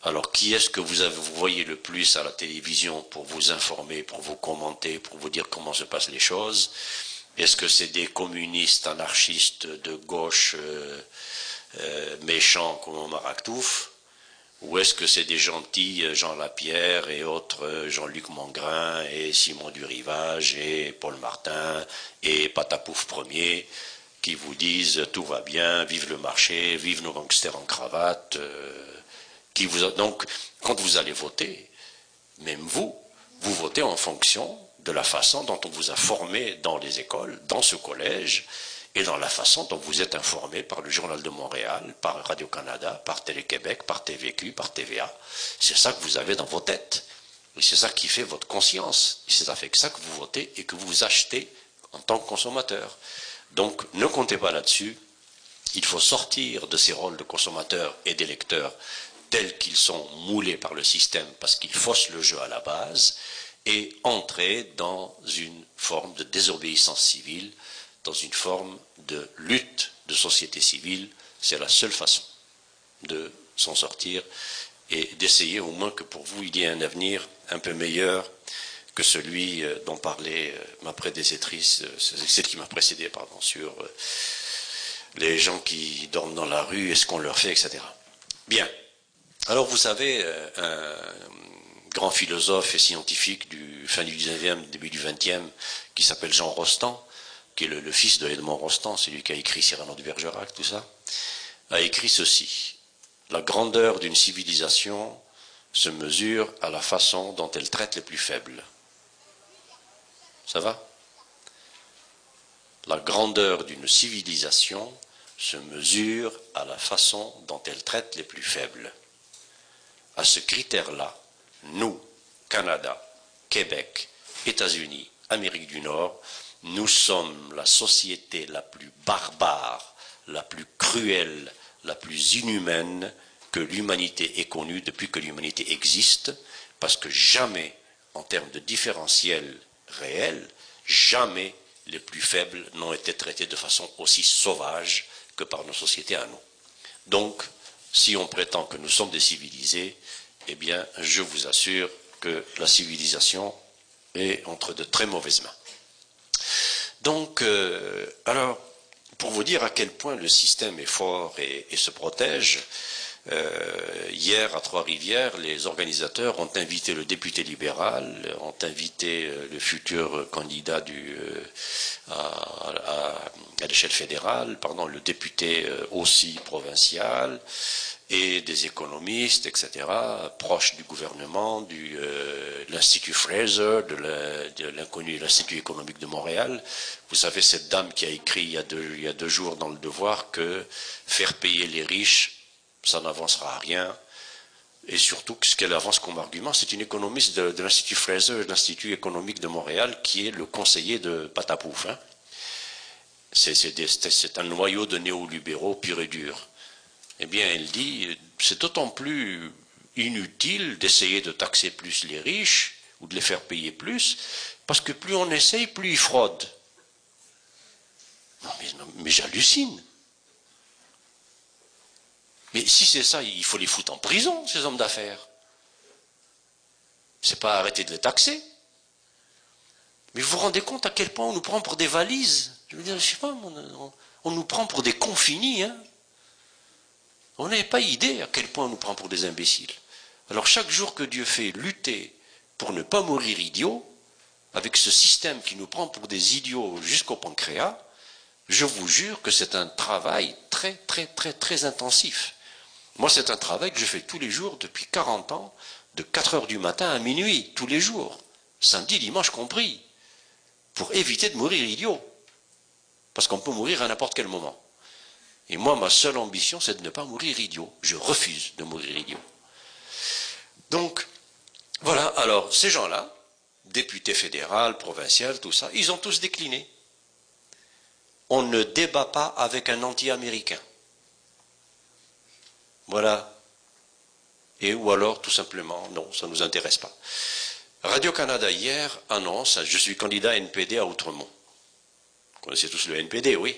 Speaker 3: Alors, qui est-ce que vous, voyez le plus à la télévision pour vous informer, pour vous commenter, pour vous dire comment se passent les choses? Est-ce que c'est des communistes anarchistes de gauche euh, euh, méchants comme Omar Aktouf? Ou est-ce que c'est des gentils euh, Jean Lapierre et autres euh, Jean-Luc Mangrin et Simon du Rivage et Paul Martin et Patapouf Premier qui vous disent tout va bien, vive le marché, vive nos gangsters en cravate. qui vous Donc, quand vous allez voter, même vous, vous votez en fonction de la façon dont on vous a formé dans les écoles, dans ce collège, et dans la façon dont vous êtes informé par le Journal de Montréal, par Radio-Canada, par Télé-Québec, par TVQ, par TVA. C'est ça que vous avez dans vos têtes. Et c'est ça qui fait votre conscience. Et c'est avec ça que vous votez et que vous achetez en tant que consommateur. Donc ne comptez pas là-dessus. Il faut sortir de ces rôles de consommateur et d'électeur tels qu'ils sont moulés par le système parce qu'ils faussent le jeu à la base et entrer dans une forme de désobéissance civile, dans une forme de lutte de société civile. C'est la seule façon de s'en sortir et d'essayer au moins que pour vous il y ait un avenir un peu meilleur que celui euh, dont parlait euh, ma prédécessrice, euh, celle qui m'a précédé, pardon, sur les gens qui dorment dans la rue et ce qu'on leur fait, etc. Bien. Alors vous savez, un grand philosophe et scientifique du fin du 19e, début du 20e, qui s'appelle Jean Rostand, qui est le, fils de Edmond Rostand, c'est lui qui a écrit Cyrano de Bergerac, tout ça, a écrit ceci. La grandeur d'une civilisation se mesure à la façon dont elle traite les plus faibles. Ça va? La grandeur d'une civilisation se mesure à la façon dont elle traite les plus faibles. À ce critère-là, nous, Canada, Québec, États-Unis, Amérique du Nord, nous sommes la société la plus barbare, la plus cruelle, la plus inhumaine que l'humanité ait connue depuis que l'humanité existe, parce que jamais, en termes de différentiel réel, jamais les plus faibles n'ont été traités de façon aussi sauvage que par nos sociétés à nous. Donc, si on prétend que nous sommes des civilisés, eh bien, je vous assure que la civilisation est entre de très mauvaises mains. Donc, euh, alors, pour vous dire à quel point le système est fort et, se protège, euh, hier à Trois-Rivières, les organisateurs ont invité le député libéral, ont invité euh, le futur candidat à, à l'échelle fédérale, pardon, le député aussi provincial, et des économistes, etc., proches du gouvernement, de euh, l'Institut Fraser, de l'inconnu, l'Institut économique de Montréal. Vous savez, cette dame qui a écrit il y a, deux, jours dans le Devoir que faire payer les riches, ça n'avancera à rien. Et surtout, ce qu'elle avance comme argument, c'est une économiste de, l'Institut Fraser, l'Institut économique de Montréal, qui est le conseiller de Patapouf. Hein. C'est un noyau de néolibéraux pur et dur eh bien, elle dit, c'est d'autant plus inutile d'essayer de taxer plus les riches ou de les faire payer plus, parce que plus on essaye, plus ils fraudent. Non, mais, mais j'hallucine. Mais si c'est ça, il faut les foutre en prison, ces hommes d'affaires. C'est pas arrêter de les taxer. Mais vous vous rendez compte à quel point on nous prend pour des valises? Je veux dire, je sais pas, on, on nous prend pour des confinis, hein on n'avait pas idée à quel point on nous prend pour des imbéciles. Alors chaque jour que Dieu fait lutter pour ne pas mourir idiot, avec ce système qui nous prend pour des idiots jusqu'au pancréas, je vous jure que c'est un travail très très très très intensif. Moi c'est un travail que je fais tous les jours depuis 40 ans, de 4 heures du matin à minuit, tous les jours, samedi, dimanche compris, pour éviter de mourir idiot. Parce qu'on peut mourir à n'importe quel moment. Et moi, ma seule ambition, c'est de ne pas mourir idiot. Je refuse de mourir idiot. Donc, voilà, alors, ces gens-là, députés fédéral, provincial, tout ça, ils ont tous décliné. On ne débat pas avec un anti-américain. Voilà. Et ou alors, tout simplement, non, ça ne nous intéresse pas. Radio-Canada hier annonce, je suis candidat NPD à Outremont. Vous connaissez tous le NPD, oui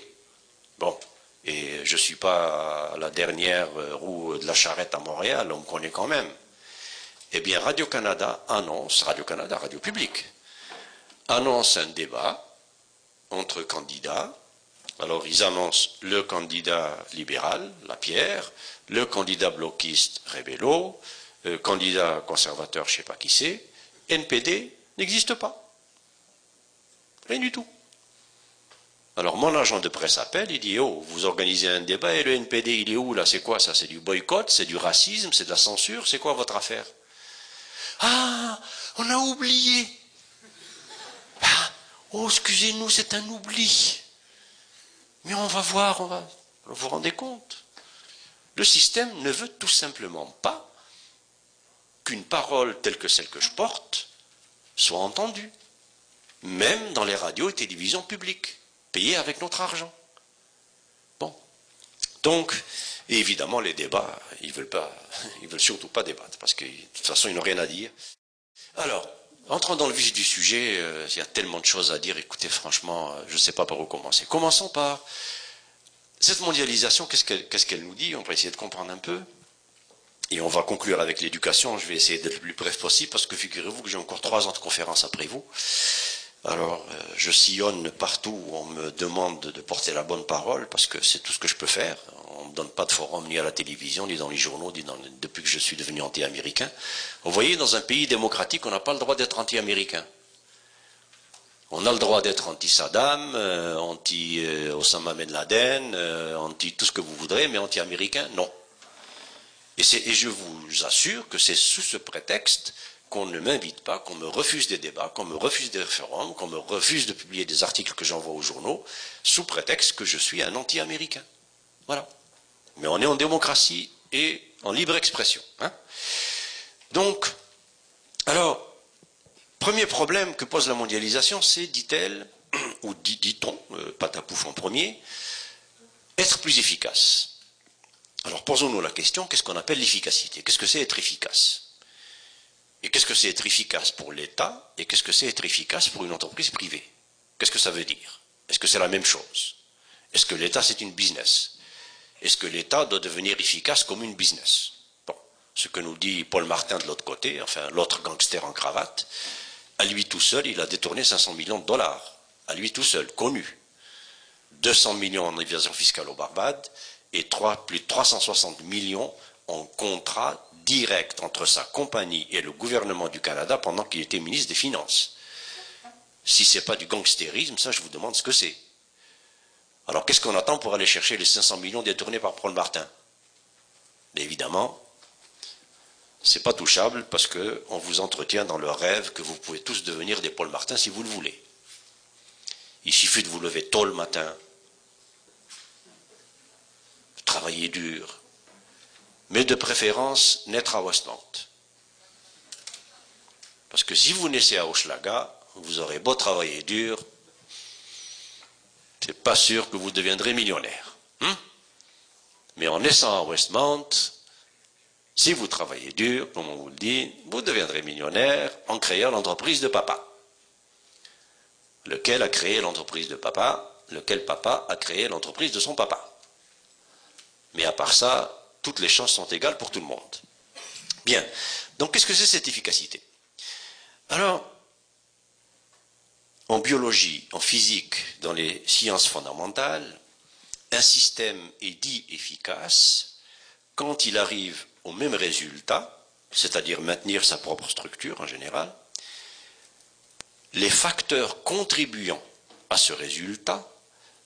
Speaker 3: Bon, et je ne suis pas la dernière roue de la charrette à Montréal, on me connaît quand même. Eh bien, Radio-Canada annonce, Radio-Canada, Radio Publique, annonce un débat entre candidats Alors ils annoncent le candidat libéral, la pierre, le candidat bloquiste, Rebello, le candidat conservateur, je ne sais pas qui c'est, NPD n'existe pas. Rien du tout. Alors mon agent de presse appelle, il dit Oh, vous organisez un débat et le NPD, il est où là C'est quoi? Ça C'est du boycott C'est du racisme C'est de la censure C'est quoi votre affaire? Ah, on a oublié. Ah, oh, excusez-nous, c'est un oubli. Mais on va voir, on va. Vous vous rendez compte? Le système ne veut tout simplement pas qu'une parole telle que celle que je porte soit entendue, même dans les radios et télévisions publiques, payées avec notre argent. Bon. Donc, évidemment, les débats, ils veulent pas, [laughs] ils veulent surtout pas débattre, parce que de toute façon, ils n'ont rien à dire. Alors, entrons dans le vif du sujet, euh, il y a tellement de choses à dire, écoutez, franchement, euh, je ne sais pas par où commencer. Commençons par cette mondialisation, qu'est-ce qu'elle nous dit? On va essayer de comprendre un peu. Et on va conclure avec l'éducation. Je vais essayer d'être le plus bref possible parce que figurez-vous que j'ai encore trois ans de conférence après vous. Alors, euh, je sillonne partout où on me demande de porter la bonne parole parce que c'est tout ce que je peux faire. On ne me donne pas de forum ni à la télévision, ni dans les journaux, depuis que je suis devenu anti-américain. Vous voyez, dans un pays démocratique, on n'a pas le droit d'être anti-américain. On a le droit d'être anti-Saddam, euh, anti-Osama Ben Laden, euh, anti tout ce que vous voudrez, mais anti-américain, non. Et, je vous assure que c'est sous ce prétexte qu'on ne m'invite pas, qu'on me refuse des débats, qu'on me refuse des référendums, qu'on me refuse de publier des articles que j'envoie aux journaux, sous prétexte que je suis un anti-américain. Voilà. Mais on est en démocratie et en libre expression. Hein. Donc, alors, premier problème que pose la mondialisation, c'est, dit-elle, [clears throat] ou dit-on, euh, Patapouf en premier, être plus efficace. Alors posons-nous la question, qu'est-ce qu'on appelle l'efficacité? Qu'est-ce que c'est être efficace? Et qu'est-ce que c'est être efficace pour l'État Et qu'est-ce que c'est être efficace pour une entreprise privée? Qu'est-ce que ça veut dire? Est-ce que c'est la même chose? Est-ce que l'État c'est une business? Est-ce que l'État doit devenir efficace comme une business? Bon, ce que nous dit Paul Martin de l'autre côté, enfin l'autre gangster en cravate, à lui tout seul, il a détourné 500 millions de dollars. À lui tout seul, connu. 200 millions en évasion fiscale aux Barbades et plus de 360 millions en contrat direct entre sa compagnie et le gouvernement du Canada pendant qu'il était ministre des Finances. Si ce n'est pas du gangstérisme, ça je vous demande ce que c'est. Alors qu'est-ce qu'on attend pour aller chercher les 500 millions détournés par Paul Martin? Évidemment, c'est pas touchable parce qu'on vous entretient dans le rêve que vous pouvez tous devenir des Paul Martin si vous le voulez. Il suffit de vous lever tôt le matin, travailler dur, mais de préférence naître à Westmount. Parce que si vous naissez à Hochelaga, vous aurez beau travailler dur, c'est pas sûr que vous deviendrez millionnaire. Hein? Mais en naissant à Westmount, si vous travaillez dur, comme on vous le dit, vous deviendrez millionnaire en créant l'entreprise de papa. Lequel a créé l'entreprise de papa? Lequel papa a créé l'entreprise de son papa? Mais à part ça, toutes les chances sont égales pour tout le monde. Bien. Donc qu'est-ce que c'est cette efficacité? Alors, en biologie, en physique, dans les sciences fondamentales, un système est dit efficace quand il arrive au même résultat, c'est-à-dire maintenir sa propre structure en général, les facteurs contribuant à ce résultat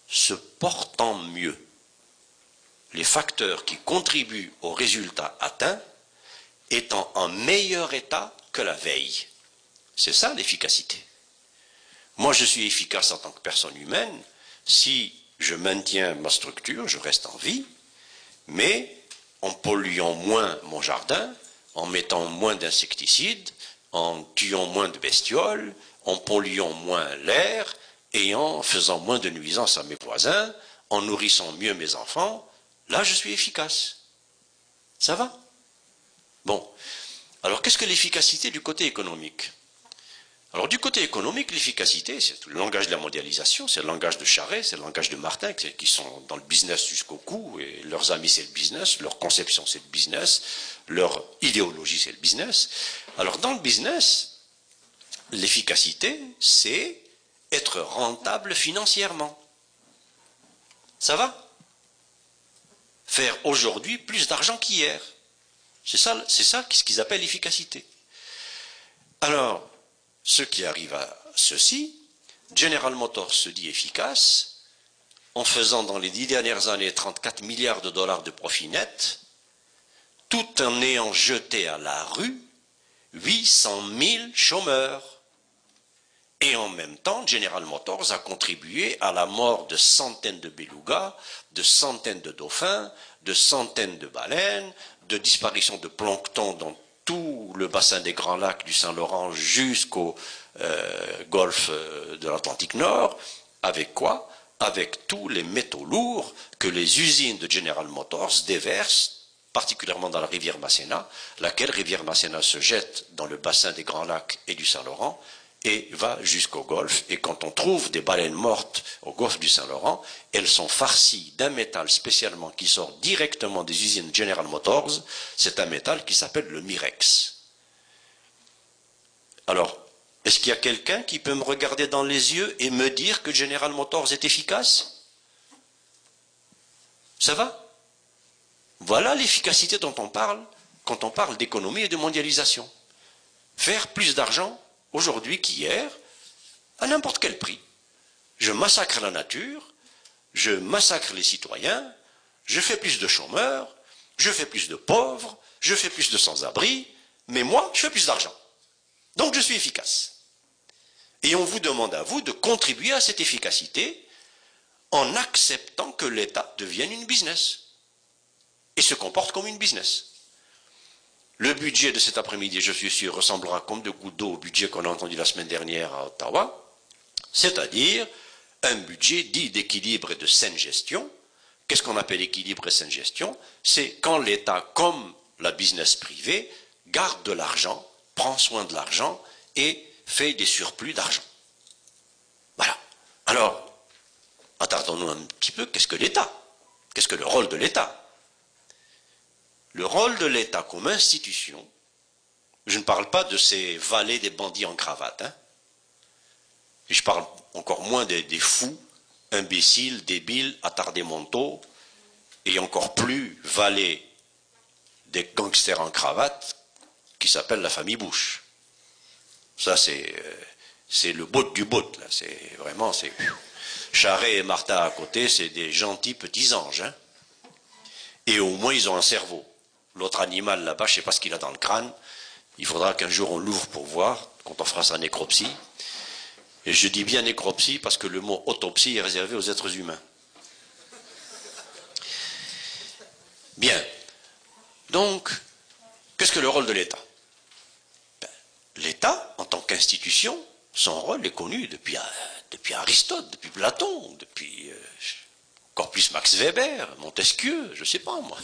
Speaker 3: se portant mieux les facteurs qui contribuent au résultat atteint étant en meilleur état que la veille. C'est ça l'efficacité. Moi, je suis efficace en tant que personne humaine si je maintiens ma structure, je reste en vie, mais en polluant moins mon jardin, en mettant moins d'insecticides, en tuant moins de bestioles, en polluant moins l'air et en faisant moins de nuisances à mes voisins, en nourrissant mieux mes enfants, Là, je suis efficace. Ça va Bon. Alors, qu'est-ce que l'efficacité du côté économique Alors, du côté économique, l'efficacité, c'est le langage de la mondialisation, c'est le langage de Charret, c'est le langage de Martin, qui sont dans le business jusqu'au cou, et leurs amis, c'est le business, leur conception, c'est le business, leur idéologie, c'est le business. Alors, dans le business, l'efficacité, c'est être rentable financièrement. Ça va Faire aujourd'hui plus d'argent qu'hier. C'est ça, ce qu'ils appellent l'efficacité. Alors, ce qui arrive à ceci, General Motors se dit efficace en faisant dans les dix dernières années 34 milliards de dollars de profit net, tout en ayant jeté à la rue 800 000 chômeurs. Et en même temps, General Motors a contribué à la mort de centaines de belugas, de centaines de dauphins, de centaines de baleines, de disparition de plancton dans tout le bassin des Grands Lacs du Saint-Laurent jusqu'au euh, golfe euh, de l'Atlantique Nord. Avec quoi? Avec tous les métaux lourds que les usines de General Motors déversent, particulièrement dans la rivière Masséna, laquelle rivière Masséna se jette dans le bassin des Grands Lacs et du Saint-Laurent, et va jusqu'au golfe. Et quand on trouve des baleines mortes au golfe du Saint-Laurent, elles sont farcies d'un métal spécialement qui sort directement des usines General Motors. C'est un métal qui s'appelle le Mirex. Alors, est-ce qu'il y a quelqu'un qui peut me regarder dans les yeux et me dire que General Motors est efficace? Ça va? Voilà l'efficacité dont on parle quand on parle d'économie et de mondialisation. Faire plus d'argent aujourd'hui qu'hier, à n'importe quel prix. Je massacre la nature, je massacre les citoyens, je fais plus de chômeurs, je fais plus de pauvres, je fais plus de sans-abri, mais moi, je fais plus d'argent. Donc je suis efficace. Et on vous demande à vous de contribuer à cette efficacité en acceptant que l'État devienne une business et se comporte comme une business. Le budget de cet après-midi, je suis sûr, ressemblera comme de gouttes d'eau au budget qu'on a entendu la semaine dernière à Ottawa, c'est-à-dire un budget dit d'équilibre et de saine gestion. Qu'est-ce qu'on appelle équilibre et saine gestion? C'est quand l'État, comme la business privée, garde de l'argent, prend soin de l'argent et fait des surplus d'argent. Voilà. Alors, attardons-nous un petit peu, qu'est-ce que l'État? Qu'est-ce que le rôle de l'État? Le rôle de l'État comme institution, je ne parle pas de ces valets des bandits en cravate, hein. je parle encore moins des, fous, imbéciles, débiles, attardés mentaux, et encore plus valets des gangsters en cravate qui s'appellent la famille Bush. Ça, c'est euh, le bout du bout, là. C'est vraiment, c'est. Charret et Martha à côté, c'est des gentils petits anges. Hein. Et au moins, ils ont un cerveau. L'autre animal là-bas, je ne sais pas ce qu'il a dans le crâne. Il faudra qu'un jour on l'ouvre pour voir, quand on fera sa nécropsie. Et je dis bien nécropsie parce que le mot autopsie est réservé aux êtres humains. Bien. Donc, qu'est-ce que le rôle de l'État? Ben, L'État, en tant qu'institution, son rôle est connu depuis, euh, Aristote, depuis Platon, depuis euh, encore plus Max Weber, Montesquieu, je ne sais pas moi.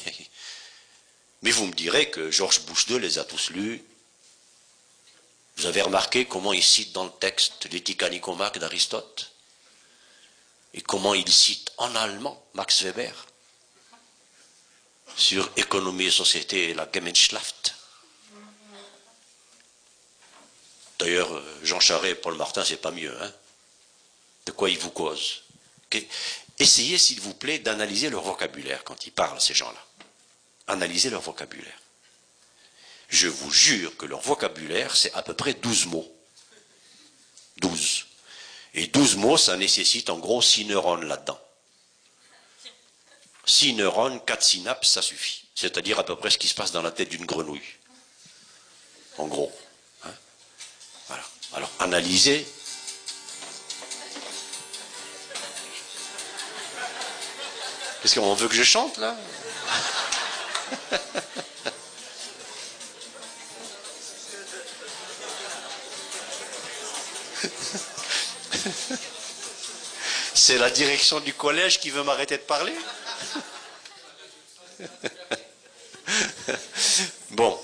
Speaker 3: Mais vous me direz que Georges Bush II les a tous lus. Vous avez remarqué comment il cite dans le texte l'éthique Nicomaque d'Aristote et comment il cite en allemand Max Weber sur économie et société et la Gemeinschaft. D'ailleurs, Jean Charest et Paul Martin, c'est pas mieux. Hein de quoi ils vous causent? Essayez, s'il vous plaît, d'analyser leur vocabulaire quand ils parlent, ces gens-là analyser leur vocabulaire. Je vous jure que leur vocabulaire, c'est à peu près 12 mots. 12. Et 12 mots, ça nécessite en gros 6 neurones là-dedans. 6 neurones, 4 synapses, ça suffit. C'est-à-dire à peu près ce qui se passe dans la tête d'une grenouille. En gros. Hein. voilà. Alors, analysez. Qu'est-ce qu'on veut que je chante là? [laughs] C'est la direction du collège qui veut m'arrêter de parler [laughs] Bon.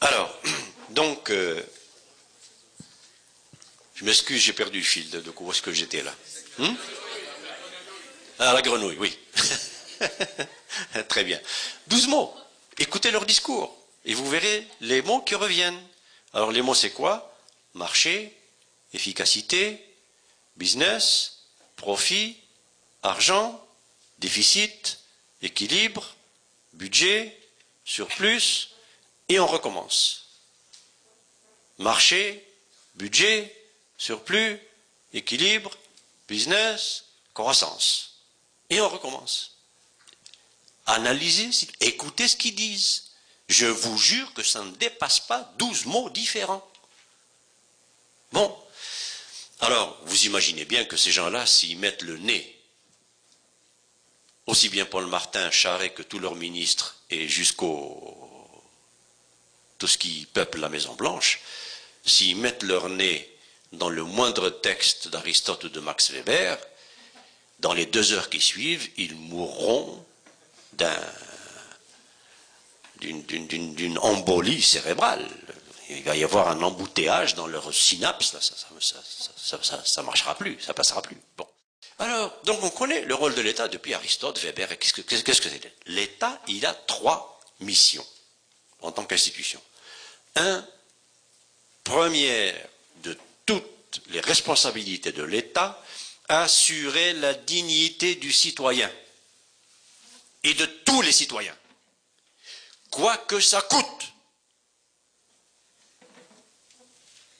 Speaker 3: Alors, [clears throat] donc, euh, je m'excuse, j'ai perdu le fil de, de où est-ce que j'étais là. Hmm? Ah, la grenouille, oui. [laughs] [laughs] Très bien. Douze mots. Écoutez leur discours et vous verrez les mots qui reviennent. Alors les mots c'est quoi? Marché, efficacité, business, profit, argent, déficit, équilibre, budget, surplus, et on recommence. Marché, budget, surplus, équilibre, business, croissance. Et on recommence. Analysez, écoutez ce qu'ils disent. Je vous jure que ça ne dépasse pas 12 mots différents. Bon. Alors, vous imaginez bien que ces gens-là, s'ils mettent le nez, aussi bien Paul Martin, Charret que tous leurs ministres, et jusqu'au tout ce qui peuple la Maison Blanche, s'ils mettent leur nez dans le moindre texte d'Aristote ou de Max Weber, dans les deux heures qui suivent, ils mourront d'une embolie cérébrale. Il va y avoir un embouteillage dans leur synapse, ça, ne marchera plus, ça passera plus. Bon. Alors, donc on connaît le rôle de l'État depuis Aristote, Weber, qu'est-ce que c'est L'État, il a trois missions en tant qu'institution. Un, première de toutes les responsabilités de l'État, assurer la dignité du citoyen et de tous les citoyens, quoi que ça coûte.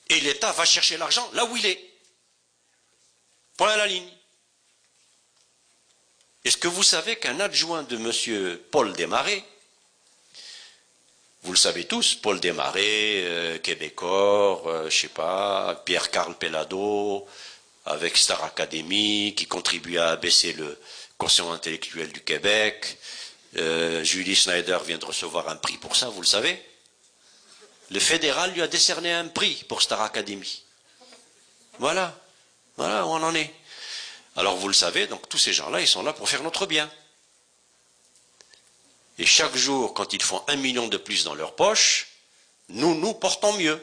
Speaker 3: Et l'État va chercher l'argent là où il est. Point à la ligne. Est-ce que vous savez qu'un adjoint de M. Paul Desmarais, vous le savez tous, Paul Desmarais, euh, québécois, je euh, je sais pas, Pierre-Carl Pellado, avec Star Academy, qui contribue à abaisser le quotient intellectuel du Québec. Euh, Julie Schneider vient de recevoir un prix pour ça, vous le savez. Le fédéral lui a décerné un prix pour Star Academy. Voilà, voilà où on en est. Alors vous le savez, donc tous ces gens-là, ils sont là pour faire notre bien. Et chaque jour, quand ils font un million de plus dans leur poche, nous nous portons mieux.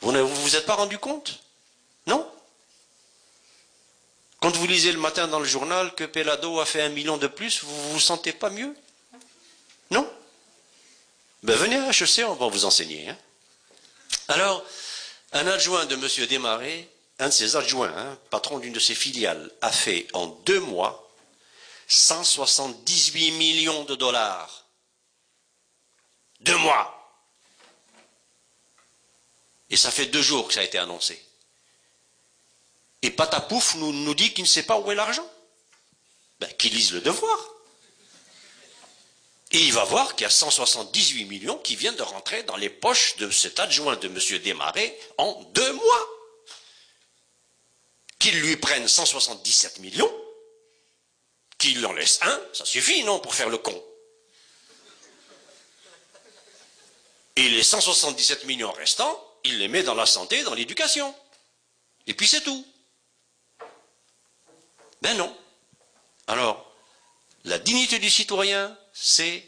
Speaker 3: Vous ne vous êtes pas rendu compte? Non? Quand vous lisez le matin dans le journal que Pelado a fait un million de plus, vous vous sentez pas mieux? Non? Ben venez à HEC, on va vous enseigner. Hein. Alors, un adjoint de M. Desmarais, un de ses adjoints, hein, patron d'une de ses filiales, a fait en deux mois 178 millions de dollars. Deux mois. Et ça fait deux jours que ça a été annoncé. Et Patapouf nous, dit qu'il ne sait pas où est l'argent. Ben, qu'il lise le devoir. Et il va voir qu'il y a 178 millions qui viennent de rentrer dans les poches de cet adjoint de M. Desmarais en deux mois. Qu'il lui prenne 177 millions qu'il en laisse un, ça suffit, non, pour faire le con. Et les 177 millions restants, il les met dans la santé, dans l'éducation. Et puis c'est tout. Ben non. Alors, la dignité du citoyen, c'est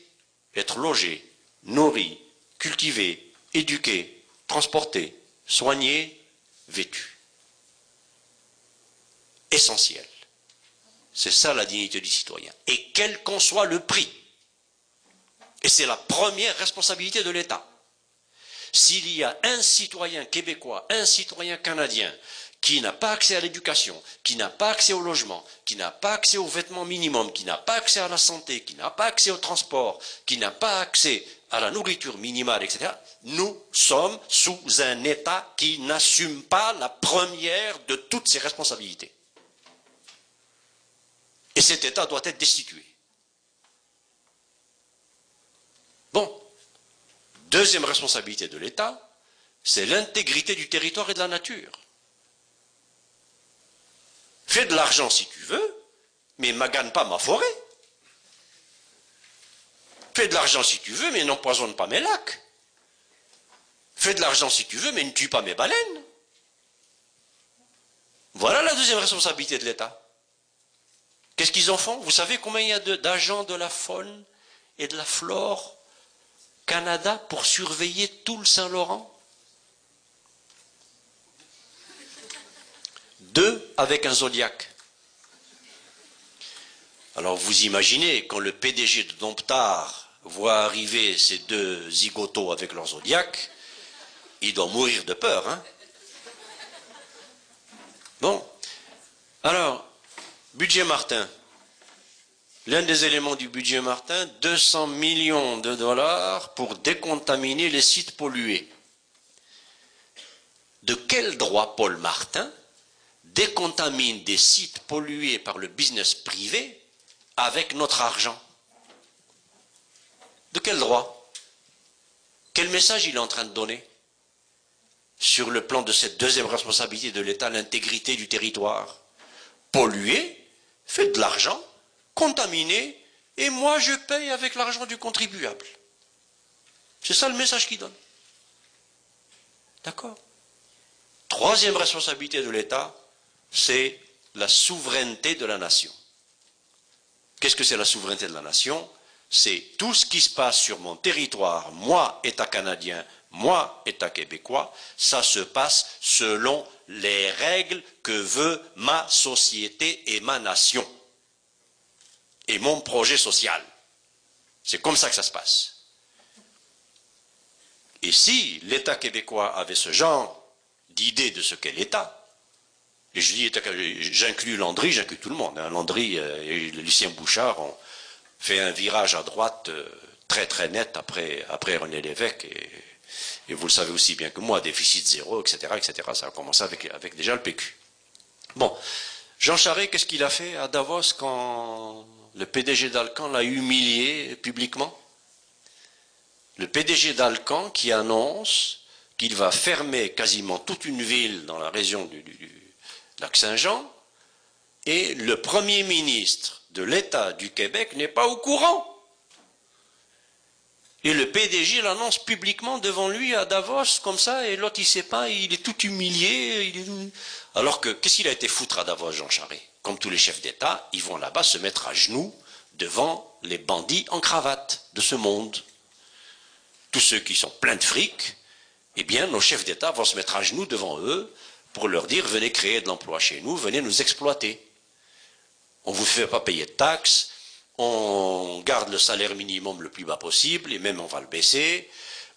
Speaker 3: être logé, nourri, cultivé, éduqué, transporté, soigné, vêtu. Essentiel. C'est ça la dignité du citoyen. Et quel qu'en soit le prix. Et c'est la première responsabilité de l'État. S'il y a un citoyen québécois, un citoyen canadien qui n'a pas accès à l'éducation, qui n'a pas accès au logement, qui n'a pas accès aux vêtements minimum, qui n'a pas accès à la santé, qui n'a pas accès au transport, qui n'a pas accès à la nourriture minimale, etc., nous sommes sous un État qui n'assume pas la première de toutes ses responsabilités. Et cet État doit être destitué. Bon. Deuxième responsabilité de l'État, c'est l'intégrité du territoire et de la nature. Fais de l'argent si tu veux, mais magane pas ma forêt. Fais de l'argent si tu veux, mais n'empoisonne pas mes lacs. Fais de l'argent si tu veux, mais ne tue pas mes baleines. Voilà la deuxième responsabilité de l'État. Qu'est-ce qu'ils en font? Vous savez combien il y a d'agents de, la faune et de la flore Canada pour surveiller tout le Saint-Laurent? Deux avec un zodiaque. Alors vous imaginez, quand le PDG de Domptar voit arriver ces deux zigotos avec leur zodiaque, il doit mourir de peur. Hein bon, alors, Budget Martin. L'un des éléments du budget Martin, 200 millions de dollars pour décontaminer les sites pollués. De quel droit Paul Martin décontamine des sites pollués par le business privé avec notre argent De quel droit? Quel message il est en train de donner sur le plan de cette deuxième responsabilité de l'État, l'intégrité du territoire? Polluer, fait de l'argent, contaminé, et moi je paye avec l'argent du contribuable. C'est ça le message qu'il donne. D'accord? Troisième responsabilité de l'État, c'est la souveraineté de la nation. Qu'est-ce que c'est la souveraineté de la nation? C'est tout ce qui se passe sur mon territoire, moi, État canadien, moi, État québécois, ça se passe selon les règles que veut ma société et ma nation et mon projet social. C'est comme ça que ça se passe. Et si l'État québécois avait ce genre d'idée de ce qu'est l'État, je dis, j'inclus Landry, j'inclus tout le monde. Hein. Landry euh, et Lucien Bouchard ont fait un virage à droite euh, très très net après, après René Lévesque. Et, vous le savez aussi bien que moi, déficit zéro, etc. etc. Ça a commencé avec, avec déjà le PQ. Bon, Jean Charest, qu'est-ce qu'il a fait à Davos quand le PDG d'Alcan l'a humilié publiquement? Le PDG d'Alcan qui annonce qu'il va fermer quasiment toute une ville dans la région du, lac Saint-Jean, et le Premier ministre de l'État du Québec n'est pas au courant. Et le PDG l'annonce publiquement devant lui à Davos, comme ça, et l'autre il sait pas, il est tout humilié. Alors que, qu'est-ce qu'il a été foutre à Davos, Jean Charest? Comme tous les chefs d'État, ils vont là-bas se mettre à genoux devant les bandits en cravate de ce monde. Tous ceux qui sont pleins de fric, eh bien, nos chefs d'État vont se mettre à genoux devant eux pour leur dire venez créer de l'emploi chez nous, venez nous exploiter. On ne vous fait pas payer de taxes, on garde le salaire minimum le plus bas possible, et même on va le baisser,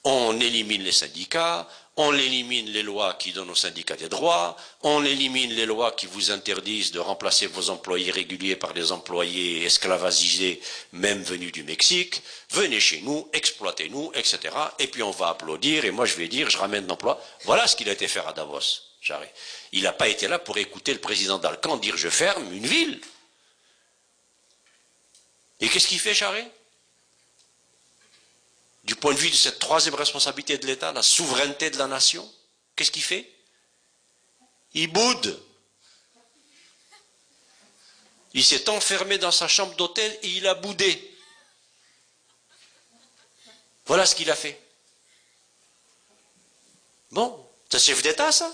Speaker 3: on élimine les syndicats, on élimine les lois qui donnent aux syndicats des droits, on élimine les lois qui vous interdisent de remplacer vos employés réguliers par des employés esclavagisés, même venus du Mexique, venez chez nous, exploitez-nous, etc. Et puis on va applaudir, et moi je vais dire, je ramène l'emploi. Voilà ce qu'il a été faire à Davos, Charest. Il n'a pas été là pour écouter le président d'Alcan dire je ferme une ville. Et qu'est-ce qu'il fait, Charest du point de vue de cette troisième responsabilité de l'État, la souveraineté de la nation, qu'est-ce qu'il fait? Il boude. Il s'est enfermé dans sa chambre d'hôtel et il a boudé. Voilà ce qu'il a fait. Bon, c'est chef d'État, ça?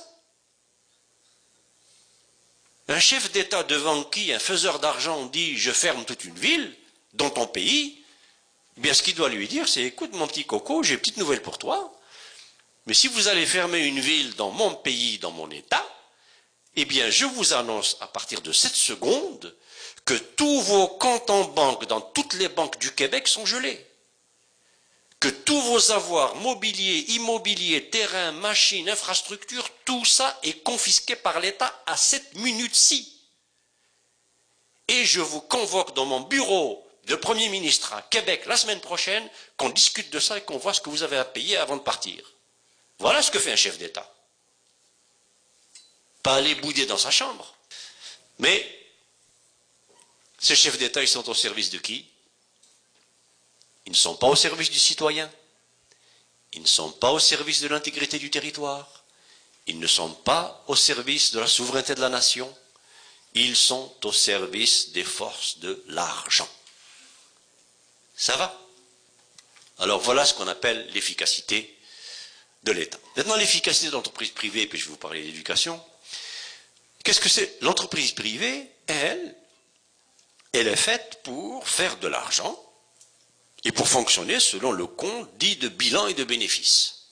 Speaker 3: Un chef d'État devant qui un faiseur d'argent dit je ferme toute une ville, dans ton pays, eh bien, ce qu'il doit lui dire, c'est écoute, mon petit coco, j'ai une petite nouvelle pour toi. Mais si vous allez fermer une ville dans mon pays, dans mon État, eh bien, je vous annonce à partir de cette seconde que tous vos comptes en banque dans toutes les banques du Québec sont gelés. Que tous vos avoirs mobiliers, immobiliers, terrains, machines, infrastructures, tout ça est confisqué par l'État à cette minute-ci. Et je vous convoque dans mon bureau le Premier ministre à Québec la semaine prochaine, qu'on discute de ça et qu'on voit ce que vous avez à payer avant de partir. Voilà ce que fait un chef d'État. Pas aller bouder dans sa chambre. Mais ces chefs d'État, ils sont au service de qui? Ils ne sont pas au service du citoyen. Ils ne sont pas au service de l'intégrité du territoire. Ils ne sont pas au service de la souveraineté de la nation. Ils sont au service des forces de l'argent. Ça va? Alors voilà ce qu'on appelle l'efficacité de l'État. Maintenant, l'efficacité de l'entreprise privée, puis je vais vous parler d'éducation. Qu'est-ce que c'est? L'entreprise privée, elle, elle est faite pour faire de l'argent et pour fonctionner selon le compte dit de bilan et de bénéfices.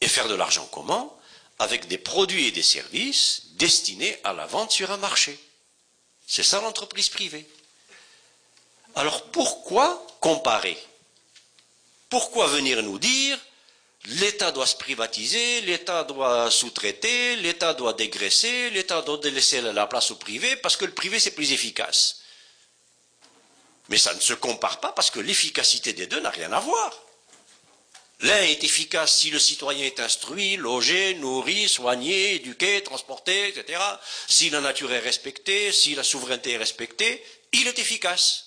Speaker 3: Et faire de l'argent comment? Avec des produits et des services destinés à la vente sur un marché. C'est ça l'entreprise privée. Alors pourquoi comparer? Pourquoi venir nous dire l'État doit se privatiser, l'État doit sous-traiter, l'État doit dégraisser, l'État doit laisser la place au privé parce que le privé c'est plus efficace? Mais ça ne se compare pas parce que l'efficacité des deux n'a rien à voir. L'un est efficace si le citoyen est instruit, logé, nourri, soigné, éduqué, transporté, etc. Si la nature est respectée, si la souveraineté est respectée, il est efficace.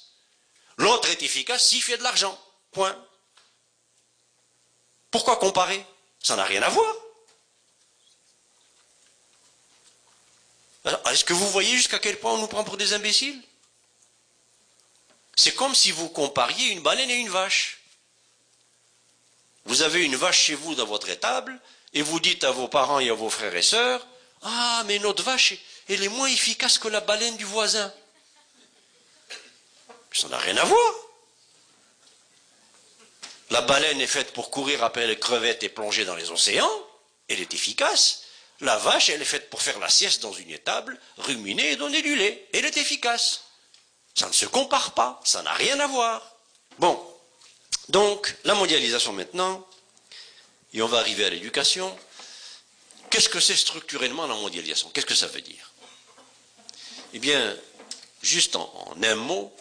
Speaker 3: L'autre est efficace s'il fait de l'argent. Point. Pourquoi comparer? Ça n'a rien à voir. Est-ce que vous voyez jusqu'à quel point on nous prend pour des imbéciles? C'est comme si vous compariez une baleine et une vache. Vous avez une vache chez vous dans votre étable, et vous dites à vos parents et à vos frères et sœurs, Ah, mais notre vache, elle est moins efficace que la baleine du voisin. Ça n'a rien à voir. La baleine est faite pour courir après les crevettes et plonger dans les océans. Elle est efficace. La vache, elle est faite pour faire la sieste dans une étable, ruminer et donner du lait. Elle est efficace. Ça ne se compare pas. Ça n'a rien à voir. Bon. Donc, la mondialisation maintenant, et on va arriver à l'éducation. Qu'est-ce que c'est structurellement la mondialisation? Qu'est-ce que ça veut dire? Eh bien, juste en, un mot,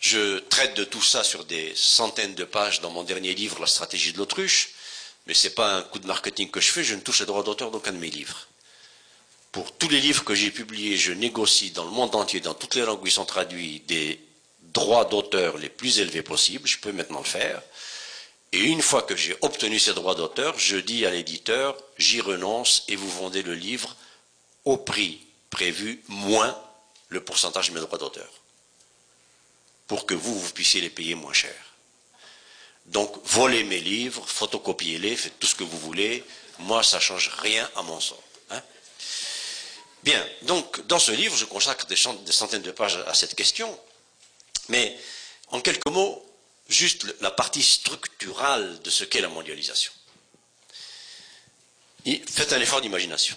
Speaker 3: je traite de tout ça sur des centaines de pages dans mon dernier livre, La stratégie de l'autruche, mais ce n'est pas un coup de marketing que je fais, je ne touche les droits d'auteur d'aucun de mes livres. Pour tous les livres que j'ai publiés, je négocie dans le monde entier, dans toutes les langues où ils sont traduits, des droits d'auteur les plus élevés possibles, je peux maintenant le faire. Et une fois que j'ai obtenu ces droits d'auteur, je dis à l'éditeur, j'y renonce et vous vendez le livre au prix prévu moins le pourcentage de mes droits d'auteur pour que vous, vous puissiez les payer moins cher. Donc, volez mes livres, photocopiez-les, faites tout ce que vous voulez. Moi, ça ne change rien à mon sort. Bien, donc, dans ce livre, je consacre des, centaines de pages à cette question. Mais, en quelques mots, juste la partie structurale de ce qu'est la mondialisation. faites un effort d'imagination.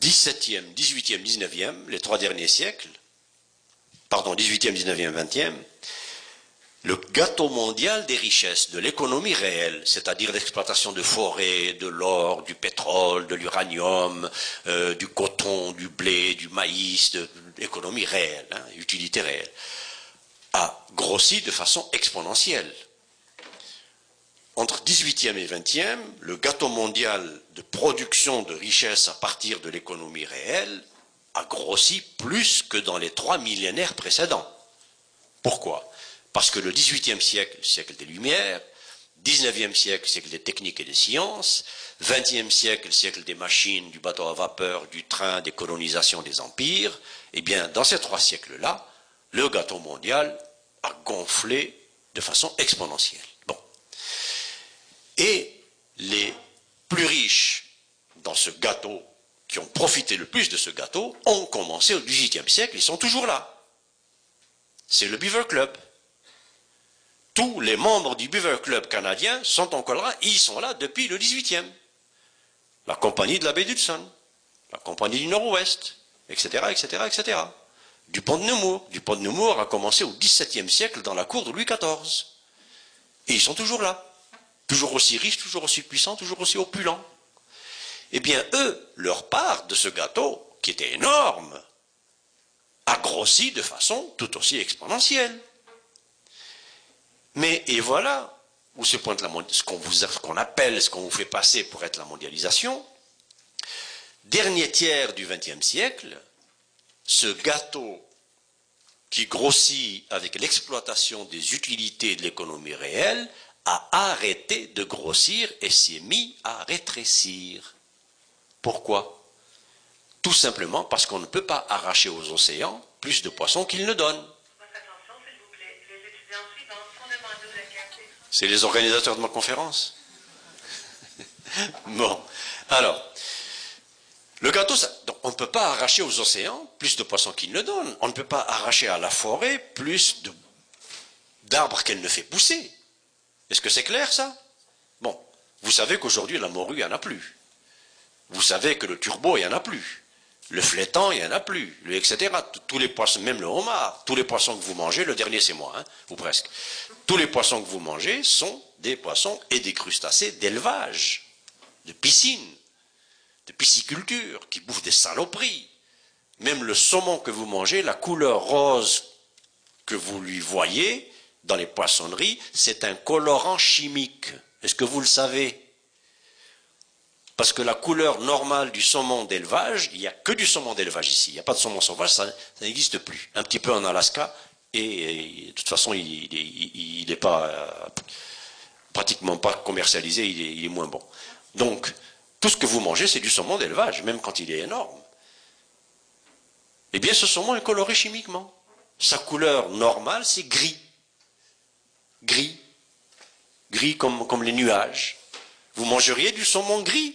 Speaker 3: 17e, 18e, 19e, les trois derniers siècles, pardon, 18e, 19e, 20e, le gâteau mondial des richesses, de l'économie réelle, c'est-à-dire l'exploitation de forêts, de l'or, du pétrole, de l'uranium, euh, du coton, du blé, du maïs, de l'économie réelle, hein, utilité réelle, a grossi de façon exponentielle. Entre 18e et 20e, le gâteau mondial de production de richesses à partir de l'économie réelle a grossi plus que dans les trois millénaires précédents. Pourquoi? Parce que le XVIIIe siècle, siècle des Lumières, XIXe siècle, siècle des techniques et des sciences, XXe siècle, siècle des machines, du bateau à vapeur, du train, des colonisations des empires, eh bien, dans ces trois siècles-là, le gâteau mondial a gonflé de façon exponentielle. Bon. Et les plus riches dans ce gâteau qui ont profité le plus de ce gâteau ont commencé au XVIIIe siècle, ils sont toujours là. C'est le Beaver Club. Tous les membres du Beaver Club canadien sont encore là, ils sont là depuis le XVIIIe. La compagnie de la baie d'Hudson, la compagnie du Nord-Ouest, etc., etc., etc. Du pont de Nemours. Du pont de Nemours a commencé au XVIIe siècle dans la cour de Louis XIV. Et ils sont toujours là. Toujours aussi riches, toujours aussi puissants, toujours aussi opulents eh bien, eux, leur part de ce gâteau, qui était énorme, a grossi de façon tout aussi exponentielle. Mais, et voilà où se pointe ce qu'on appelle, ce qu'on vous fait passer pour être la mondialisation. Dernier tiers du XXe siècle, ce gâteau qui grossit avec l'exploitation des utilités de l'économie réelle a arrêté de grossir et s'est mis à rétrécir. Pourquoi? Tout simplement parce qu'on ne peut pas arracher aux océans plus de poissons qu'ils ne donnent. C'est les organisateurs de ma conférence. [laughs] bon, alors, le gâteau, on ne peut pas arracher aux océans plus de poissons qu'ils ne donnent. On ne peut pas arracher à la forêt plus d'arbres qu'elle ne fait pousser. Est-ce que c'est clair ça? Bon, vous savez qu'aujourd'hui la morue, il n'y en a plus. Vous savez que le turbo, il n'y en a plus. Le flétan, il n'y en a plus. Etc. Tous les poissons, même le homard, tous les poissons que vous mangez, le dernier c'est moi, hein, ou presque. Tous les poissons que vous mangez sont des poissons et des crustacés d'élevage, de piscine, de pisciculture, qui bouffent des saloperies. Même le saumon que vous mangez, la couleur rose que vous lui voyez dans les poissonneries, c'est un colorant chimique. Est-ce que vous le savez? Parce que la couleur normale du saumon d'élevage, il n'y a que du saumon d'élevage ici. Il n'y a pas de saumon sauvage, ça, n'existe plus. Un petit peu en Alaska, et, de toute façon, il n'est pas euh, pratiquement pas commercialisé, il est moins bon. Donc, tout ce que vous mangez, c'est du saumon d'élevage, même quand il est énorme. Eh bien, ce saumon est coloré chimiquement. Sa couleur normale, c'est gris. Gris. Gris comme, comme les nuages. Vous mangeriez du saumon gris.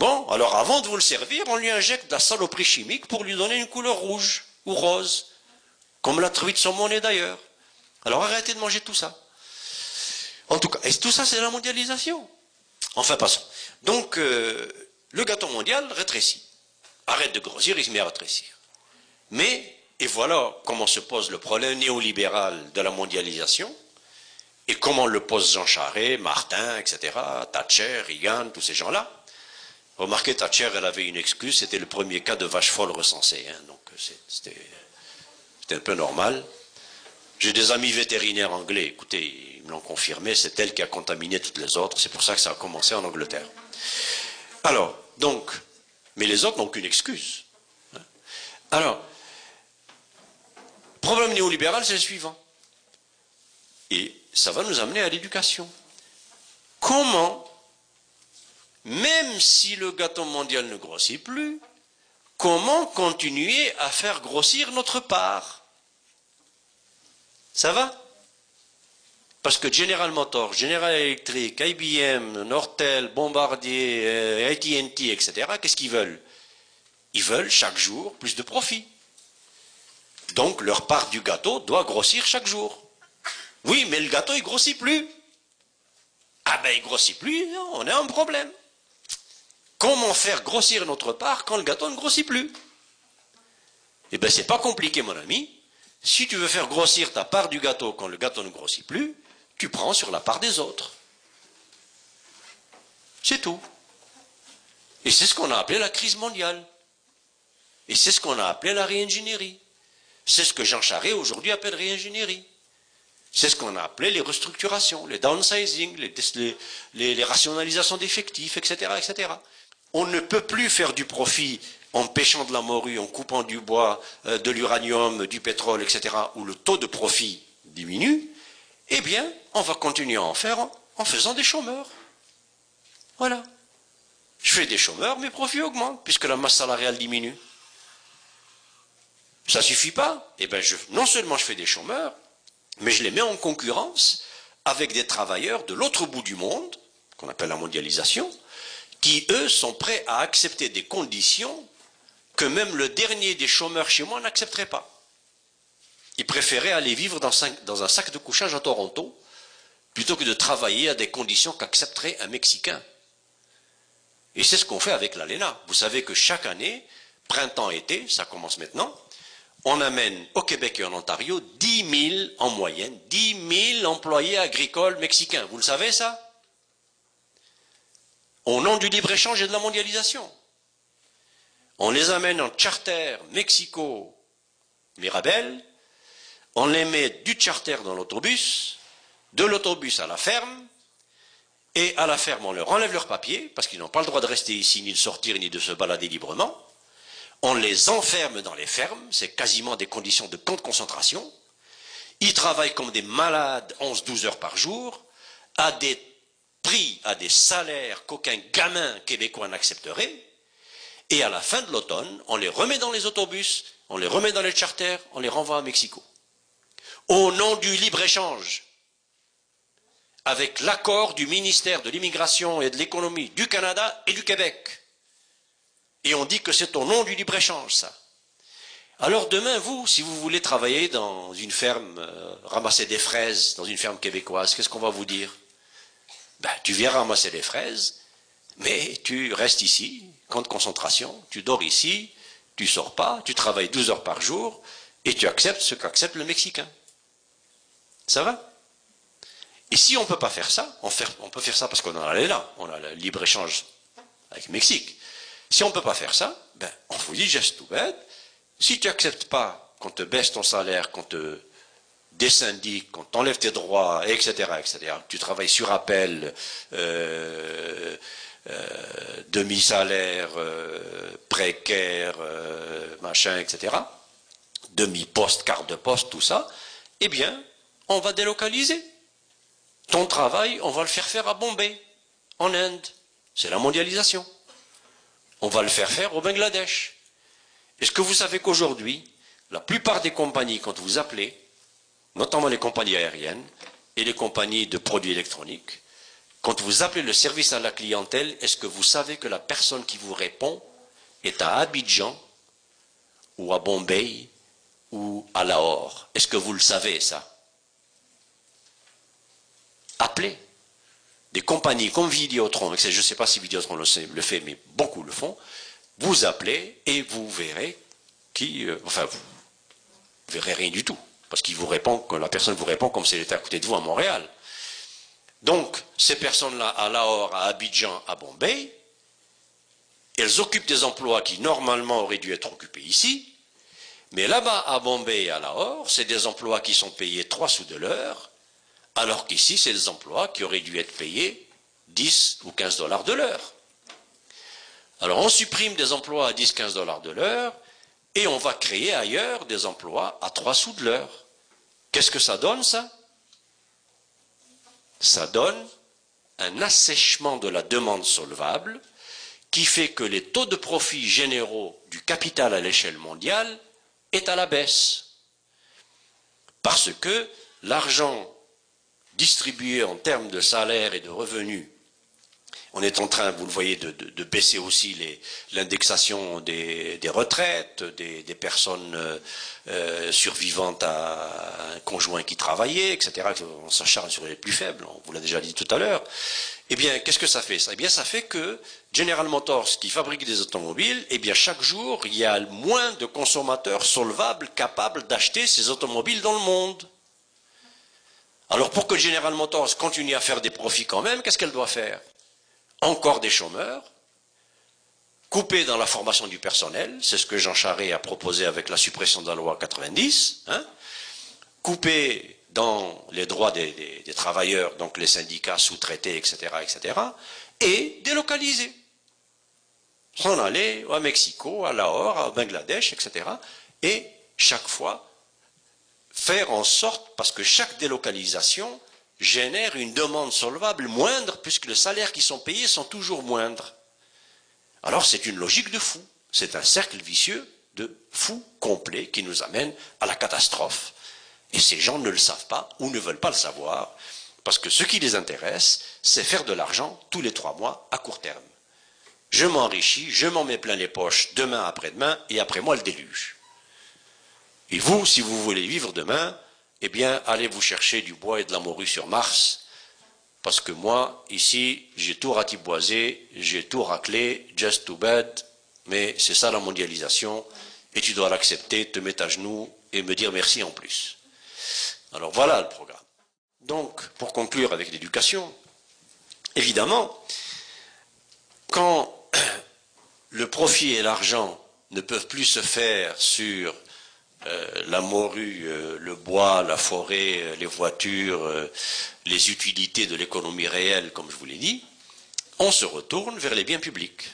Speaker 3: Bon, alors avant de vous le servir, on lui injecte de la saloperie chimique pour lui donner une couleur rouge ou rose. Comme la truite saumon est d'ailleurs. Alors arrêtez de manger tout ça. En tout cas, et tout ça, c'est la mondialisation. Enfin, passons. Donc, euh, le gâteau mondial rétrécit. Arrête de grossir, il se met à rétrécir. Mais, et voilà comment se pose le problème néolibéral de la mondialisation, et comment le pose Jean Charest, Martin, etc., Thatcher, Reagan, tous ces gens-là. Remarquez, Thatcher, elle avait une excuse, c'était le premier cas de vache folle recensé, hein, donc c'était un peu normal. J'ai des amis vétérinaires anglais, écoutez, ils me l'ont confirmé, c'est elle qui a contaminé toutes les autres, c'est pour ça que ça a commencé en Angleterre. Alors, donc, mais les autres n'ont qu'une excuse. Hein. Alors, problème néolibéral, c'est le suivant. Et ça va nous amener à l'éducation. Comment, même si le gâteau mondial ne grossit plus, comment continuer à faire grossir notre part? Ça va? Parce que General Motors, General Electric, IBM, Nortel, Bombardier, euh, AT&T, etc., qu'est-ce qu'ils veulent? Ils veulent chaque jour plus de profit. Donc leur part du gâteau doit grossir chaque jour. Oui, mais le gâteau, il grossit plus. Ah ben, il grossit plus, on a un problème. Comment faire grossir notre part quand le gâteau ne grossit plus Eh bien, c'est pas compliqué, mon ami. Si tu veux faire grossir ta part du gâteau quand le gâteau ne grossit plus, tu prends sur la part des autres. C'est tout. Et c'est ce qu'on a appelé la crise mondiale. Et c'est ce qu'on a appelé la réingénierie. C'est ce que Jean Charest aujourd'hui appelle réingénierie. C'est ce qu'on a appelé les restructurations, les downsizing, les, les rationalisations d'effectifs, etc., etc. On ne peut plus faire du profit en pêchant de la morue, en coupant du bois, euh, de l'uranium, du pétrole, etc., où le taux de profit diminue, eh bien, on va continuer à en faire en faisant des chômeurs. Voilà. Je fais des chômeurs, mes profits augmentent, puisque la masse salariale diminue. Ça suffit pas Eh bien, non seulement je fais des chômeurs, mais je les mets en concurrence avec des travailleurs de l'autre bout du monde, qu'on appelle la mondialisation, qui, eux, sont prêts à accepter des conditions que même le dernier des chômeurs chez moi n'accepterait pas. Il préférait aller vivre dans, un sac de couchage à Toronto plutôt que de travailler à des conditions qu'accepterait un Mexicain. Et c'est ce qu'on fait avec l'ALENA. Vous savez que chaque année, printemps-été, ça commence maintenant, on amène au Québec et en Ontario 10 000 en moyenne, 10 000 employés agricoles mexicains. Vous le savez ça? Au nom du libre-échange et de la mondialisation. On les amène en charter Mexico, Mirabel, on les met du charter dans l'autobus, de l'autobus à la ferme, et à la ferme, on leur enlève leurs papiers, parce qu'ils n'ont pas le droit de rester ici, ni de sortir, ni de se balader librement. On les enferme dans les fermes, c'est quasiment des conditions de camp de concentration. Ils travaillent comme des malades 11-12 heures par jour, à des prix, à des salaires qu'aucun gamin québécois n'accepterait. Et à la fin de l'automne, on les remet dans les autobus, on les remet dans les charters, on les renvoie à Mexico au nom du libre-échange, avec l'accord du ministère de l'immigration et de l'économie du Canada et du Québec. Et on dit que c'est au nom du libre-échange, ça. Alors demain, vous, si vous voulez travailler dans une ferme, euh, ramasser des fraises dans une ferme québécoise, qu'est-ce qu'on va vous dire? Ben, Tu viens ramasser des fraises, mais tu restes ici, camp de concentration, tu dors ici, tu sors pas, tu travailles 12 heures par jour, et tu acceptes ce qu'accepte le Mexicain. Ça va? Et si on ne peut pas faire ça, on, peut faire ça parce qu'on en a là, on a le libre-échange avec le Mexique. Si on ne peut pas faire ça, ben, on vous dit geste tout bête, si tu n'acceptes pas qu'on te baisse ton salaire, qu'on te désyndique, qu'on t'enlève tes droits, etc., etc., tu travailles sur appel, euh, euh, demi-salaire, euh, précaire, machin, etc., demi-poste, carte de poste, tout ça, eh bien, on va délocaliser. Ton travail, on va le faire faire à Bombay, en Inde. C'est la mondialisation. On va le faire faire au Bangladesh. Est-ce que vous savez qu'aujourd'hui, la plupart des compagnies, quand vous appelez, notamment les compagnies aériennes et les compagnies de produits électroniques, quand vous appelez le service à la clientèle, est-ce que vous savez que la personne qui vous répond est à Abidjan ou à Bombay ou à Lahore? Est-ce que vous le savez ça? Appelez des compagnies comme Vidéotron, je ne sais pas si Vidéotron le, fait, mais beaucoup le font, vous appelez et vous verrez qui, euh, enfin, vous, verrez rien du tout. Parce qu'il vous répond, que la personne vous répond comme si elle était à côté de vous à Montréal. Donc, ces personnes-là, à Lahore, à Abidjan, à Bombay, elles occupent des emplois qui normalement auraient dû être occupés ici, mais là-bas, à Bombay et à Lahore, c'est des emplois qui sont payés 3 sous de l'heure, alors qu'ici, c'est des emplois qui auraient dû être payés 10 ou 15 dollars de l'heure. Alors, on supprime des emplois à 10-15 dollars de l'heure, et on va créer ailleurs des emplois à 3 sous de l'heure. Qu'est-ce que ça donne, ça? Ça donne un assèchement de la demande solvable qui fait que les taux de profit généraux du capital à l'échelle mondiale est à la baisse. Parce que l'argent distribué en termes de salaire et de revenus on est en train, vous le voyez, de, baisser aussi l'indexation des, retraites, des, personnes euh, euh, survivantes à un conjoint qui travaillait, etc. On s'acharne sur les plus faibles, on vous l'a déjà dit tout à l'heure. Eh bien, qu'est-ce que ça fait? Eh bien, ça fait que General Motors, qui fabrique des automobiles, eh bien, chaque jour, il y a moins de consommateurs solvables capables d'acheter ces automobiles dans le monde. Alors, pour que General Motors continue à faire des profits quand même, qu'est-ce qu'elle doit faire? Encore des chômeurs, coupés dans la formation du personnel, c'est ce que Jean Charest a proposé avec la suppression de la loi 90, hein, coupés dans les droits des, travailleurs, donc les syndicats sous-traités, etc., etc., et délocalisés. S'en aller à Mexico, à Lahore, au Bangladesh, etc., et chaque fois faire en sorte, parce que chaque délocalisation génère une demande solvable moindre puisque les salaires qui sont payés sont toujours moindres. Alors c'est une logique de fou. C'est un cercle vicieux de fou complet qui nous amène à la catastrophe. Et ces gens ne le savent pas ou ne veulent pas le savoir parce que ce qui les intéresse, c'est faire de l'argent tous les trois mois à court terme. Je m'enrichis, je m'en mets plein les poches demain après-demain et après moi le déluge. Et vous, si vous voulez vivre demain, eh bien, allez vous chercher du bois et de la morue sur Mars, parce que moi, ici, j'ai tout ratiboisé, j'ai tout raclé, just too bad, mais c'est ça la mondialisation, et tu dois l'accepter, te mettre à genoux et me dire merci en plus. Alors voilà le programme. Donc, pour conclure avec l'éducation, évidemment, quand le profit et l'argent ne peuvent plus se faire sur euh, la morue, euh, le bois, la forêt, euh, les voitures, les utilités de l'économie réelle, comme je vous l'ai dit, on se retourne vers les biens publics.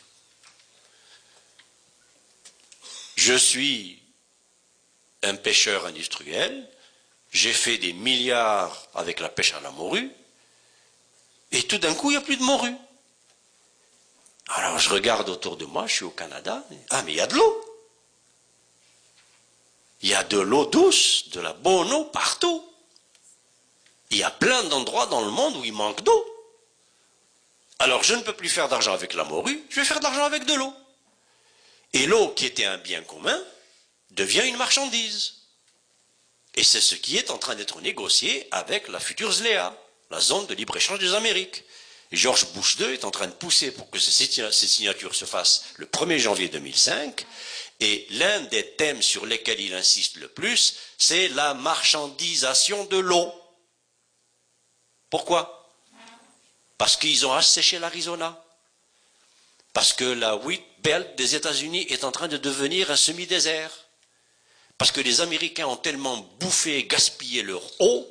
Speaker 3: Je suis un pêcheur industriel, j'ai fait des milliards avec la pêche à la morue, et tout d'un coup, il n'y a plus de morue. Alors je regarde autour de moi, je suis au Canada, ah mais il y a de l'eau. Il y a de l'eau douce, de la bonne eau partout. Il y a plein d'endroits dans le monde où il manque d'eau. Alors je ne peux plus faire d'argent avec la morue, je vais faire de l'argent avec de l'eau. Et l'eau, qui était un bien commun, devient une marchandise. Et c'est ce qui est en train d'être négocié avec la future ZLEA, la zone de libre-échange des Amériques. George Bush II est en train de pousser pour que cette signature se fasse le 1er janvier 2005. Et l'un des thèmes sur lesquels il insiste le plus, c'est la marchandisation de l'eau. Pourquoi? Parce qu'ils ont asséché l'Arizona. Parce que la wheat belt des États-Unis est en train de devenir un semi-désert. Parce que les Américains ont tellement bouffé et gaspillé leur eau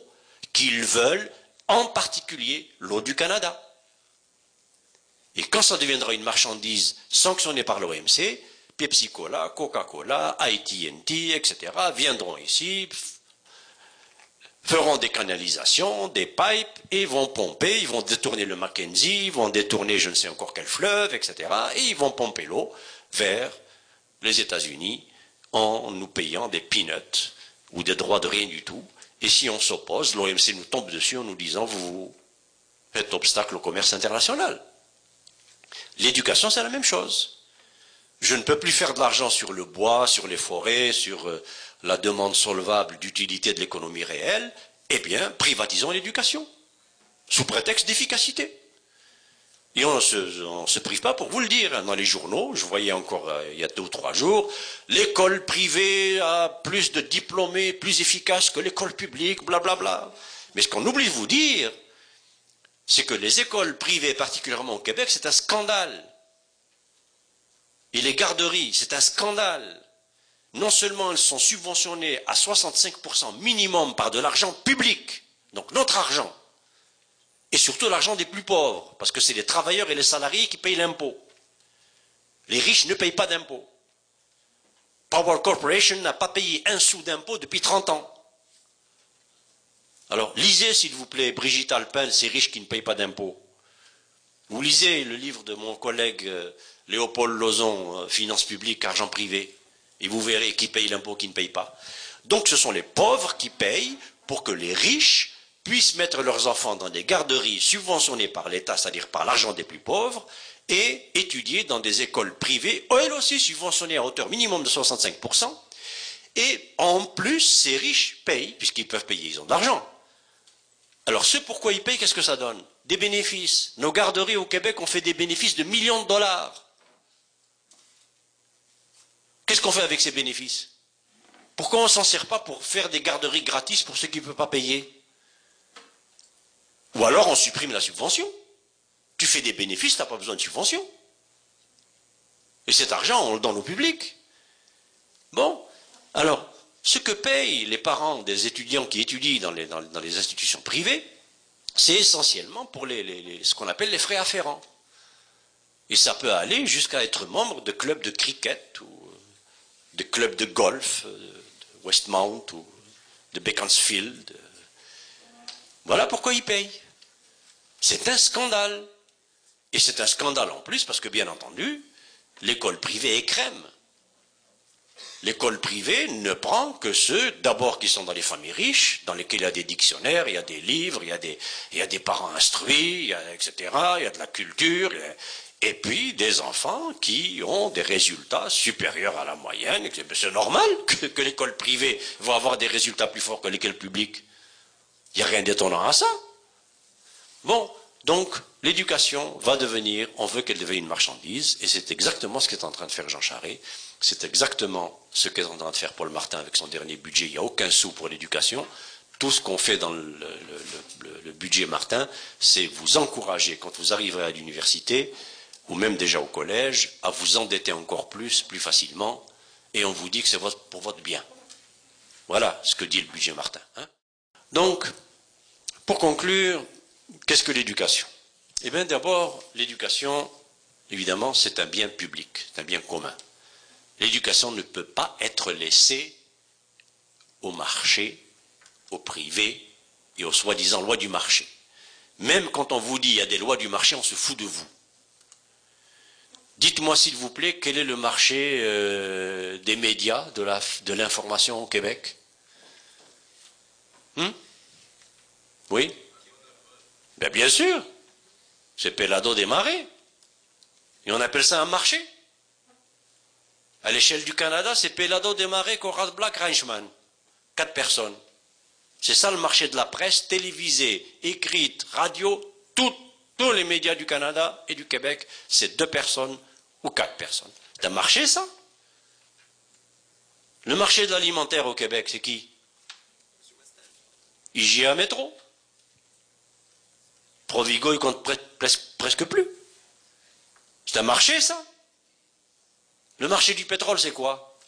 Speaker 3: qu'ils veulent en particulier l'eau du Canada. Et quand ça deviendra une marchandise sanctionnée par l'OMC, Pepsi Cola, Coca-Cola, AT&T, etc. viendront ici, feront des canalisations, des pipes, et vont pomper, ils vont détourner le Mackenzie, ils vont détourner je ne sais encore quel fleuve, etc. Et ils vont pomper l'eau vers les États-Unis en nous payant des peanuts ou des droits de rien du tout. Et si on s'oppose, l'OMC nous tombe dessus en nous disant vous faites obstacle au commerce international. L'éducation, c'est la même chose. Je ne peux plus faire de l'argent sur le bois, sur les forêts, sur euh, la demande solvable d'utilité de l'économie réelle. Eh bien, privatisons l'éducation, sous prétexte d'efficacité. Et on ne se, prive pas pour vous le dire. Hein, dans les journaux, je voyais encore euh, il y a deux ou trois jours, l'école privée a plus de diplômés, plus efficace que l'école publique, blablabla. Bla bla. Mais ce qu'on oublie de vous dire, c'est que les écoles privées, particulièrement au Québec, c'est un scandale. Et les garderies, c'est un scandale. Non seulement elles sont subventionnées à 65% minimum par de l'argent public, donc notre argent, et surtout l'argent des plus pauvres, parce que c'est les travailleurs et les salariés qui payent l'impôt. Les riches ne payent pas d'impôt. Power Corporation n'a pas payé un sou d'impôt depuis 30 ans. Alors, lisez, s'il vous plaît, Brigitte Alpin, ces riches qui ne payent pas d'impôts. Vous lisez le livre de mon collègue euh, Léopold Lozon, euh, Finances publiques, argent privé, et vous verrez qui paye l'impôt, qui ne paye pas. Donc, ce sont les pauvres qui payent pour que les riches puissent mettre leurs enfants dans des garderies subventionnées par l'État, c'est-à-dire par l'argent des plus pauvres, et étudier dans des écoles privées, elles aussi subventionnées à hauteur minimum de 65%, et en plus, ces riches payent, puisqu'ils peuvent payer, ils ont de l'argent. Alors ce pourquoi ils payent, qu'est-ce que ça donne? Des bénéfices. Nos garderies au Québec ont fait des bénéfices de millions de dollars. Qu'est-ce qu'on fait avec ces bénéfices? Pourquoi on ne s'en sert pas pour faire des garderies gratis pour ceux qui ne peuvent pas payer? Ou alors on supprime la subvention. Tu fais des bénéfices, tu n'as pas besoin de subvention. Et cet argent, on le donne au public. Bon, alors, ce que payent les parents des étudiants qui étudient dans les, institutions privées, c'est essentiellement pour ce qu'on appelle les frais afférents. Et ça peut aller jusqu'à être membre de clubs de cricket ou de clubs de golf, de Westmount ou de Beaconsfield. Voilà pourquoi ils payent. C'est un scandale. Et c'est un scandale en plus parce que, bien entendu, l'école privée est crème. L'école privée ne prend que ceux, d'abord, qui sont dans les familles riches, dans lesquelles il y a des dictionnaires, il y a des livres, il y a des, il y a des parents instruits, etc., il y a de la culture, et puis des enfants qui ont des résultats supérieurs à la moyenne. C'est normal que, l'école privée va avoir des résultats plus forts que l'école publique. Il n'y a rien d'étonnant à ça. Bon, donc, l'éducation va devenir, on veut qu'elle devienne une marchandise, et c'est exactement ce qu'est en train de faire Jean Charest. C'est exactement ce qu'est en train de faire Paul Martin avec son dernier budget. Il n'y a aucun sou pour l'éducation. Tout ce qu'on fait dans le, budget Martin, c'est vous encourager, quand vous arriverez à l'université, ou même déjà au collège, à vous endetter encore plus, plus facilement, et on vous dit que c'est pour votre bien. Voilà ce que dit le budget Martin. Hein. Donc, pour conclure, Qu'est-ce que l'éducation? Eh bien, d'abord, l'éducation, évidemment, c'est un bien public, c'est un bien commun. L'éducation ne peut pas être laissée au marché, au privé et aux soi-disant lois du marché. Même quand on vous dit il y a des lois du marché, on se fout de vous. Dites-moi s'il vous plaît, quel est le marché euh, des médias, de l'information au Québec? Hmm Oui? Ben, bien sûr, c'est Pelado des marais. Et on appelle ça un marché. À l'échelle du Canada, c'est Pelado des marais, Conrad Black, Reichmann. Quatre personnes. C'est ça le marché de la presse, télévisée, écrite, radio, tous les médias du Canada et du Québec, c'est deux personnes ou quatre personnes. C'est un marché, ça? Le marché de l'alimentaire au Québec, c'est qui? IGA Métro. Provigo, il compte presque plus. C'est un marché, ça? Le marché du pétrole, c'est quoi?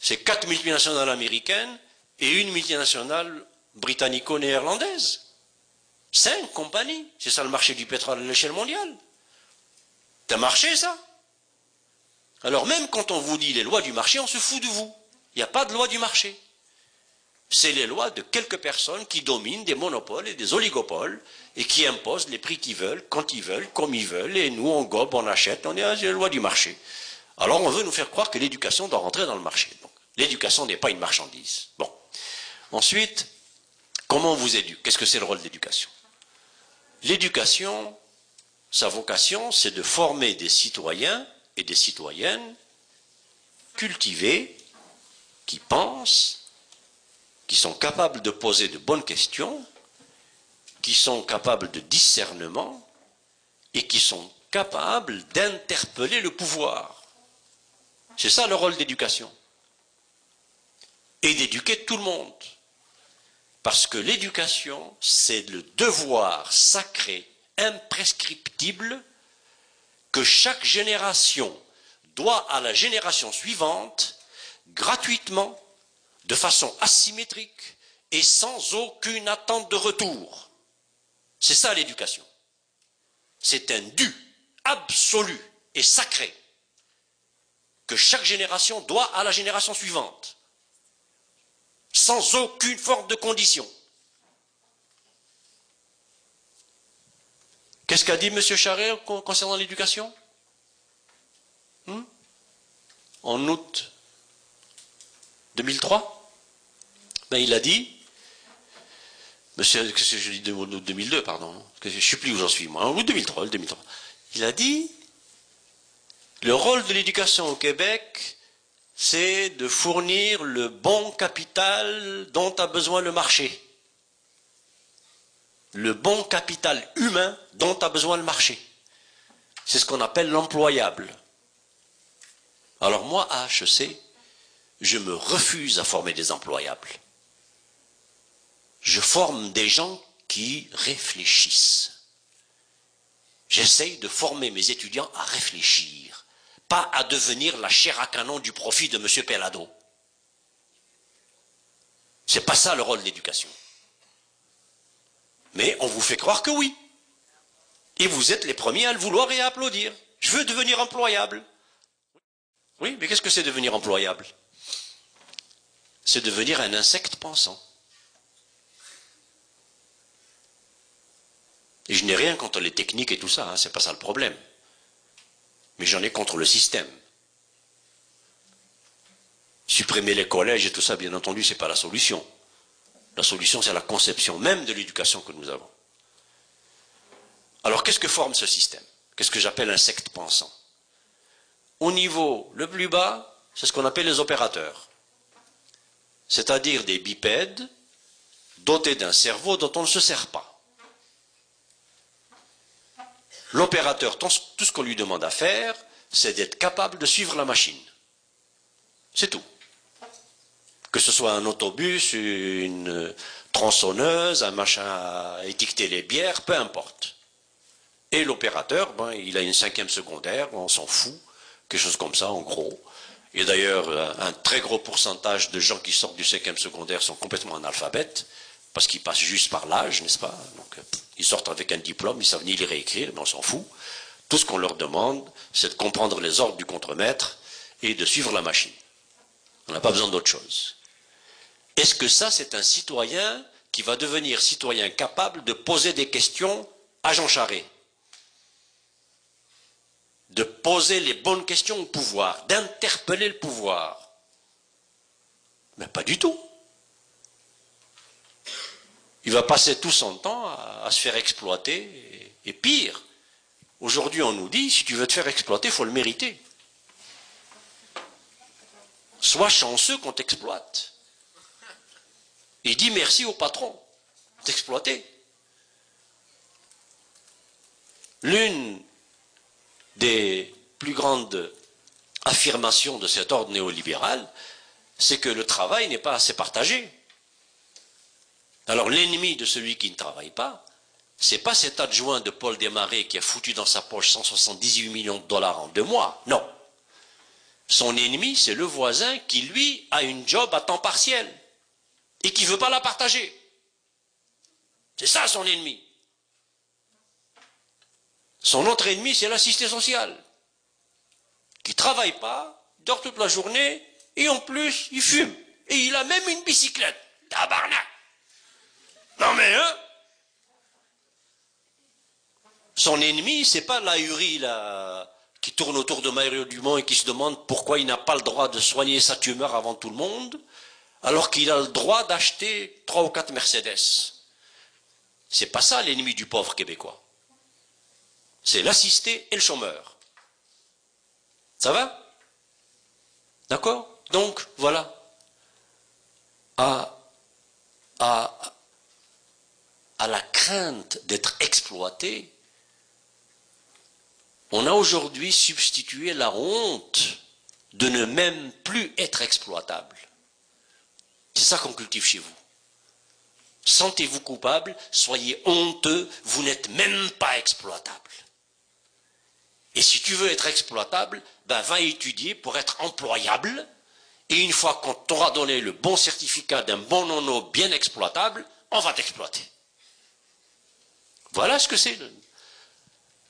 Speaker 3: C'est quatre multinationales américaines et une multinationale britannico-néerlandaise. Cinq compagnies. C'est ça le marché du pétrole à l'échelle mondiale. C'est un marché, ça? Alors même quand on vous dit les lois du marché, on se fout de vous. Il n'y a pas de loi du marché. C'est les lois de quelques personnes qui dominent des monopoles et des oligopoles et qui imposent les prix qu'ils veulent, quand ils veulent, comme ils veulent, et nous on gobe, on achète, on est à la loi du marché. Alors on veut nous faire croire que l'éducation doit rentrer dans le marché. L'éducation n'est pas une marchandise. Bon. Ensuite, comment on vous éduque? Qu'est-ce que c'est le rôle de l'éducation? L'éducation, sa vocation, c'est de former des citoyens et des citoyennes cultivés, qui pensent, qui sont capables de poser de bonnes questions, qui sont capables de discernement et qui sont capables d'interpeller le pouvoir. C'est ça le rôle d'éducation. Et d'éduquer tout le monde. Parce que l'éducation, c'est le devoir sacré, imprescriptible, que chaque génération doit à la génération suivante gratuitement, de façon asymétrique et sans aucune attente de retour. C'est ça l'éducation. C'est un dû absolu et sacré que chaque génération doit à la génération suivante, sans aucune forme de condition. Qu'est-ce qu'a dit M. Charret concernant l'éducation? Hmm? En août 2003, ben, il a dit, monsieur, que je dis 2002, pardon, je ne sais plus où j'en suis moi, en août 2003, 2003, il a dit, le rôle de l'éducation au Québec, c'est de fournir le bon capital dont a besoin le marché. Le bon capital humain dont a besoin le marché. C'est ce qu'on appelle l'employable. Alors moi, à HEC, je me refuse à former des employables. Je forme des gens qui réfléchissent. J'essaye de former mes étudiants à réfléchir pas à devenir la chair à canon du profit de M. Pellado. C'est pas ça le rôle de l'éducation. Mais on vous fait croire que oui. Et vous êtes les premiers à le vouloir et à applaudir. Je veux devenir employable. Oui, mais qu'est-ce que c'est devenir employable? C'est devenir un insecte pensant. Et je n'ai rien contre les techniques et tout ça, hein, c'est pas ça le problème mais j'en ai contre le système. Supprimer les collèges et tout ça, bien entendu, ce n'est pas la solution. La solution, c'est la conception même de l'éducation que nous avons. Alors, qu'est-ce que forme ce système? Qu'est-ce que j'appelle un secte pensant? Au niveau le plus bas, c'est ce qu'on appelle les opérateurs. C'est-à-dire des bipèdes dotés d'un cerveau dont on ne se sert pas. L'opérateur, tout ce qu'on lui demande à faire, c'est d'être capable de suivre la machine. C'est tout. Que ce soit un autobus, une tronçonneuse, un machin à étiqueter les bières, peu importe. Et l'opérateur, ben, il a une cinquième secondaire, on s'en fout, quelque chose comme ça en gros. Et d'ailleurs, un très gros pourcentage de gens qui sortent du cinquième secondaire sont complètement analphabètes parce qu'ils passent juste par l'âge, n'est-ce pas? Donc, Ils sortent avec un diplôme, ils savent ni lire et écrire, mais on s'en fout. Tout ce qu'on leur demande, c'est de comprendre les ordres du contremaître et de suivre la machine. On n'a pas besoin d'autre chose. Est-ce que ça, c'est un citoyen qui va devenir citoyen capable de poser des questions à Jean Charest? De poser les bonnes questions au pouvoir, d'interpeller le pouvoir Mais pas du tout. Il va passer tout son temps à, se faire exploiter. Et, pire, aujourd'hui on nous dit, si tu veux te faire exploiter, il faut le mériter. Sois chanceux qu'on t'exploite. Et dis merci au patron d'exploiter. L'une des plus grandes affirmations de cet ordre néolibéral, c'est que le travail n'est pas assez partagé. Alors l'ennemi de celui qui ne travaille pas, c'est pas cet adjoint de Paul Desmarais qui a foutu dans sa poche 178 millions de dollars en deux mois. Non. Son ennemi, c'est le voisin qui, lui, a une job à temps partiel et qui ne veut pas la partager. C'est ça son ennemi. Son autre ennemi, c'est l'assisté social, qui ne travaille pas, dort toute la journée, et en plus, il fume. Et il a même une bicyclette. Tabarnak Non mais, hein Son ennemi, c'est pas l'ahurie, qui tourne autour de Mario Dumont et qui se demande pourquoi il n'a pas le droit de soigner sa tumeur avant tout le monde, alors qu'il a le droit d'acheter trois ou quatre Mercedes. C'est pas ça l'ennemi du pauvre québécois. C'est l'assisté et le chômeur. Ça va? D'accord? Donc, voilà. À, la crainte d'être exploité, on a aujourd'hui substitué la honte de ne même plus être exploitable. C'est ça qu'on cultive chez vous. Sentez-vous coupable, soyez honteux, vous n'êtes même pas exploitable. Et si tu veux être exploitable, ben va étudier pour être employable. Et une fois qu'on t'aura donné le bon certificat d'un bon nono bien exploitable, on va t'exploiter. Voilà ce que c'est.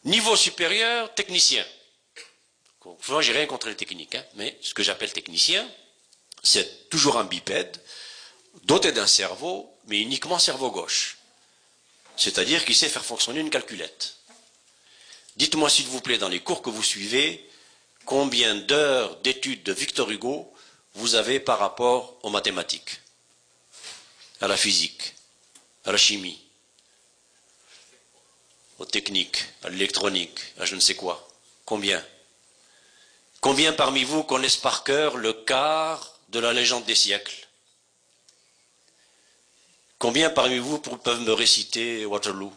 Speaker 3: Niveau supérieur, technicien. Moi, j'ai rien contre les techniques, hein, mais ce que j'appelle technicien, c'est toujours un bipède, doté d'un cerveau, mais uniquement cerveau gauche. C'est-à-dire qu'il sait faire fonctionner une calculette. Dites-moi s'il vous plaît, dans les cours que vous suivez, combien d'heures d'études de Victor Hugo vous avez par rapport aux mathématiques, à la physique, à la chimie, aux techniques, à l'électronique, à je ne sais quoi. Combien? Combien parmi vous connaissent par cœur le quart de la légende des siècles Combien parmi vous peuvent me réciter Waterloo?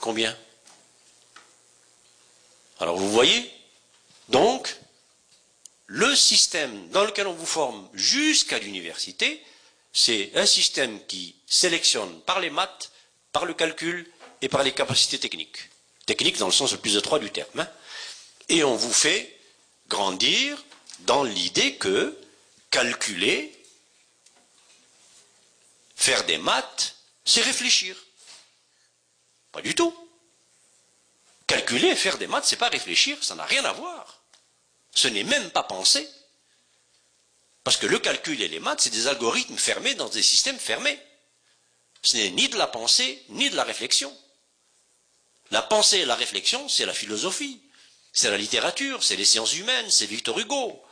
Speaker 3: Combien? Alors vous voyez, donc, le système dans lequel on vous forme jusqu'à l'université, c'est un système qui sélectionne par les maths, par le calcul et par les capacités techniques. Techniques dans le sens le plus étroit du terme. Hein. Et on vous fait grandir dans l'idée que calculer, faire des maths, c'est réfléchir. Pas du tout. Calculer, faire des maths, c'est pas réfléchir, ça n'a rien à voir. Ce n'est même pas penser. Parce que le calcul et les maths, c'est des algorithmes fermés dans des systèmes fermés. Ce n'est ni de la pensée, ni de la réflexion. La pensée et la réflexion, c'est la philosophie, c'est la littérature, c'est les sciences humaines, c'est Victor Hugo.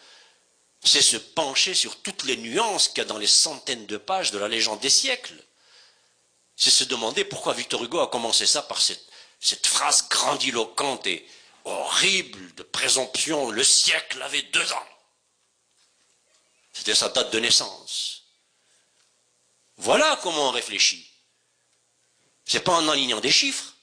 Speaker 3: C'est se pencher sur toutes les nuances qu'il y a dans les centaines de pages de la légende des siècles. C'est se demander pourquoi Victor Hugo a commencé ça par cette, phrase grandiloquente et horrible de présomption. Le siècle avait deux ans. C'était sa date de naissance. Voilà comment on réfléchit. C'est pas en alignant des chiffres,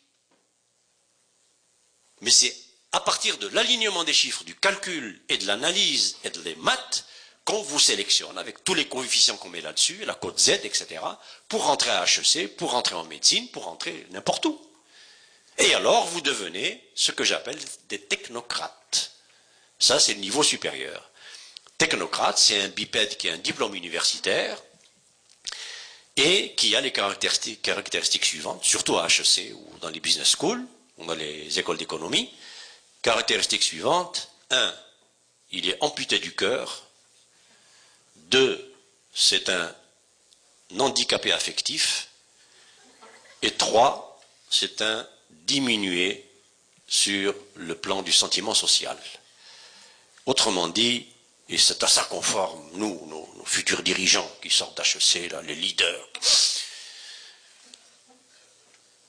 Speaker 3: mais c'est à partir de l'alignement des chiffres, du calcul et de l'analyse et de les maths qu'on vous sélectionne avec tous les coefficients qu'on met là-dessus, la cote Z, etc., pour rentrer à HEC, pour rentrer en médecine, pour rentrer n'importe où. Et alors, vous devenez ce que j'appelle des technocrates. Ça, c'est le niveau supérieur. Technocrate, c'est un bipède qui a un diplôme universitaire et qui a les caractéristiques, caractéristiques suivantes, surtout à HEC ou dans les business schools, ou dans les écoles d'économie. Caractéristiques suivantes. Un, il est amputé du cœur, deux, c'est un handicapé affectif. Et trois, c'est un diminué sur le plan du sentiment social. Autrement dit, et c'est à ça qu'on forme, nous, nos, futurs dirigeants qui sortent d'HEC, les leaders.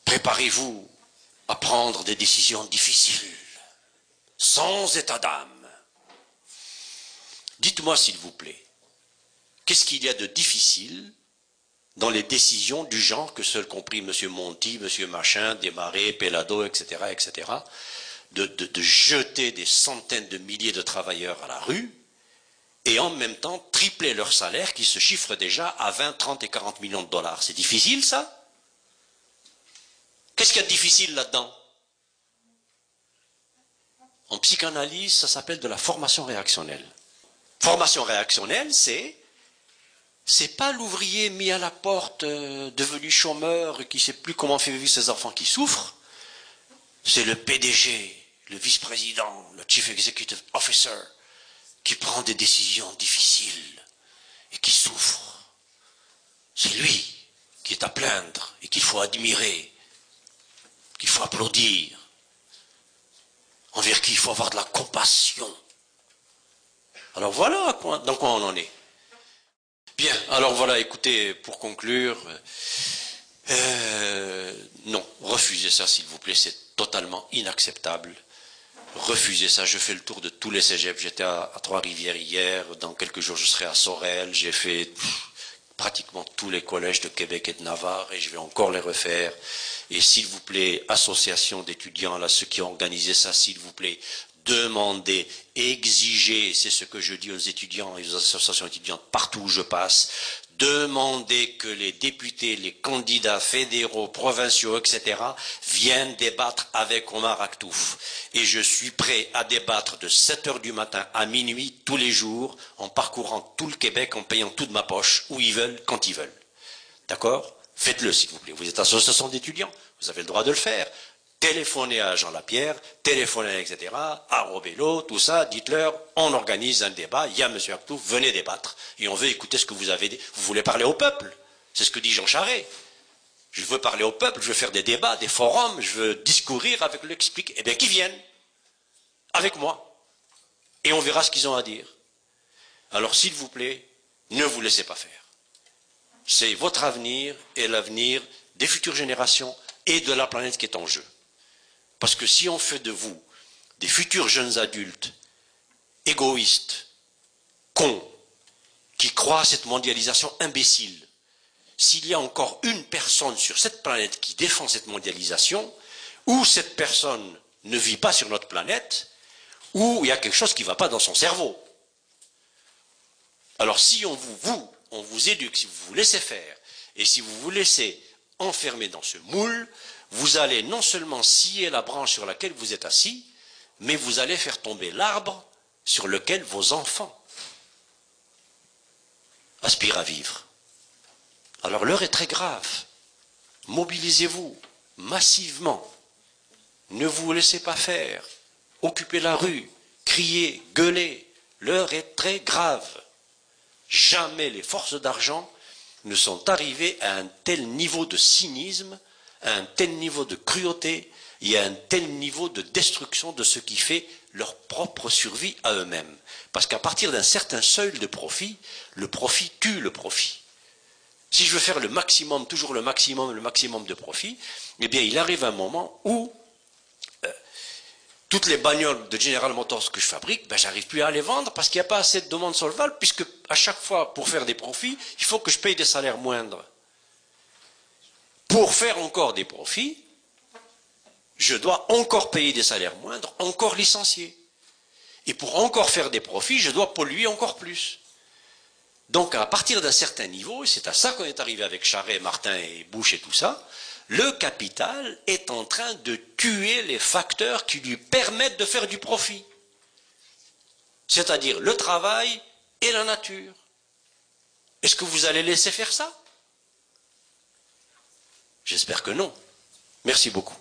Speaker 3: Préparez-vous à prendre des décisions difficiles, sans état d'âme. Dites-moi, s'il vous plaît, Qu'est-ce qu'il y a de difficile dans les décisions du genre que seul compris M. Monti, M. Machin, Desmarais, Pelado, etc., etc., de, de, jeter des centaines de milliers de travailleurs à la rue et en même temps tripler leur salaire qui se chiffre déjà à 20, 30 et 40 millions de dollars? C'est difficile ça? Qu'est-ce qu'il y a de difficile là-dedans? En psychanalyse, ça s'appelle de la formation réactionnelle. Formation réactionnelle, c'est c'est pas l'ouvrier mis à la porte, euh, devenu chômeur, qui sait plus comment faire vivre ses enfants qui souffrent. C'est le PDG, le vice-président, le chief executive officer, qui prend des décisions difficiles et qui souffre. C'est lui qui est à plaindre et qu'il faut admirer, qu'il faut applaudir, envers qui il faut avoir de la compassion. Alors voilà dans quoi on en est. Bien, alors voilà, écoutez, pour conclure, euh, non, refusez ça s'il vous plaît, c'est totalement inacceptable. Refusez ça, je fais le tour de tous les cégeps, j'étais à, Trois-Rivières hier, dans quelques jours je serai à Sorel, j'ai fait pratiquement tous les collèges de Québec et de Navarre et je vais encore les refaire. Et s'il vous plaît, association d'étudiants, là, ceux qui ont organisé ça, s'il vous plaît, demander, exiger, c'est ce que je dis aux étudiants et aux associations étudiantes partout où je passe, demander que les députés, les candidats fédéraux, provinciaux, etc., viennent débattre avec Omar Aktouf. Et je suis prêt à débattre de 7 heures du matin à minuit tous les jours, en parcourant tout le Québec, en payant tout de ma poche, où ils veulent, quand ils veulent. D'accord? Faites-le, s'il vous plaît. Vous êtes association d'étudiants, vous avez le droit de le faire téléphonez à Jean Lapierre, téléphonez, etc., à Robello, tout ça, dites-leur, on organise un débat, il y a M. Actou, venez débattre, et on veut écouter ce que vous avez dit. Vous voulez parler au peuple, c'est ce que dit Jean Charest. Je veux parler au peuple, je veux faire des débats, des forums, je veux discourir avec l'explique. Eh bien, qu'ils viennent, avec moi, et on verra ce qu'ils ont à dire. Alors, s'il vous plaît, ne vous laissez pas faire. C'est votre avenir et l'avenir des futures générations et de la planète qui est en jeu. Parce que si on fait de vous des futurs jeunes adultes égoïstes, cons, qui croient à cette mondialisation imbécile, s'il y a encore une personne sur cette planète qui défend cette mondialisation, ou cette personne ne vit pas sur notre planète, ou il y a quelque chose qui ne va pas dans son cerveau. Alors si on vous, vous, on vous éduque, si vous vous laissez faire, et si vous vous laissez enfermer dans ce moule, vous allez non seulement scier la branche sur laquelle vous êtes assis, mais vous allez faire tomber l'arbre sur lequel vos enfants aspirent à vivre. Alors l'heure est très grave. Mobilisez-vous massivement. Ne vous laissez pas faire. Occupez la rue, criez, gueulez. L'heure est très grave. Jamais les forces d'argent ne sont arrivées à un tel niveau de cynisme un tel niveau de cruauté et à un tel niveau de destruction de ce qui fait leur propre survie à eux-mêmes. Parce qu'à partir d'un certain seuil de profit, le profit tue le profit. Si je veux faire le maximum, toujours le maximum, le maximum de profit, eh bien il arrive un moment où euh, toutes les bagnoles de General Motors que je fabrique, ben, j'arrive plus à les vendre parce qu'il n'y a pas assez de demandes val, puisque à chaque fois, pour faire des profits, il faut que je paye des salaires moindres pour faire encore des profits, je dois encore payer des salaires moindres, encore licencier. Et pour encore faire des profits, je dois polluer encore plus. Donc à partir d'un certain niveau, et c'est à ça qu'on est arrivé avec Charret, Martin et Bush et tout ça, le capital est en train de tuer les facteurs qui lui permettent de faire du profit. C'est-à-dire le travail et la nature. Est-ce que vous allez laisser faire ça? J'espère que non. Merci beaucoup.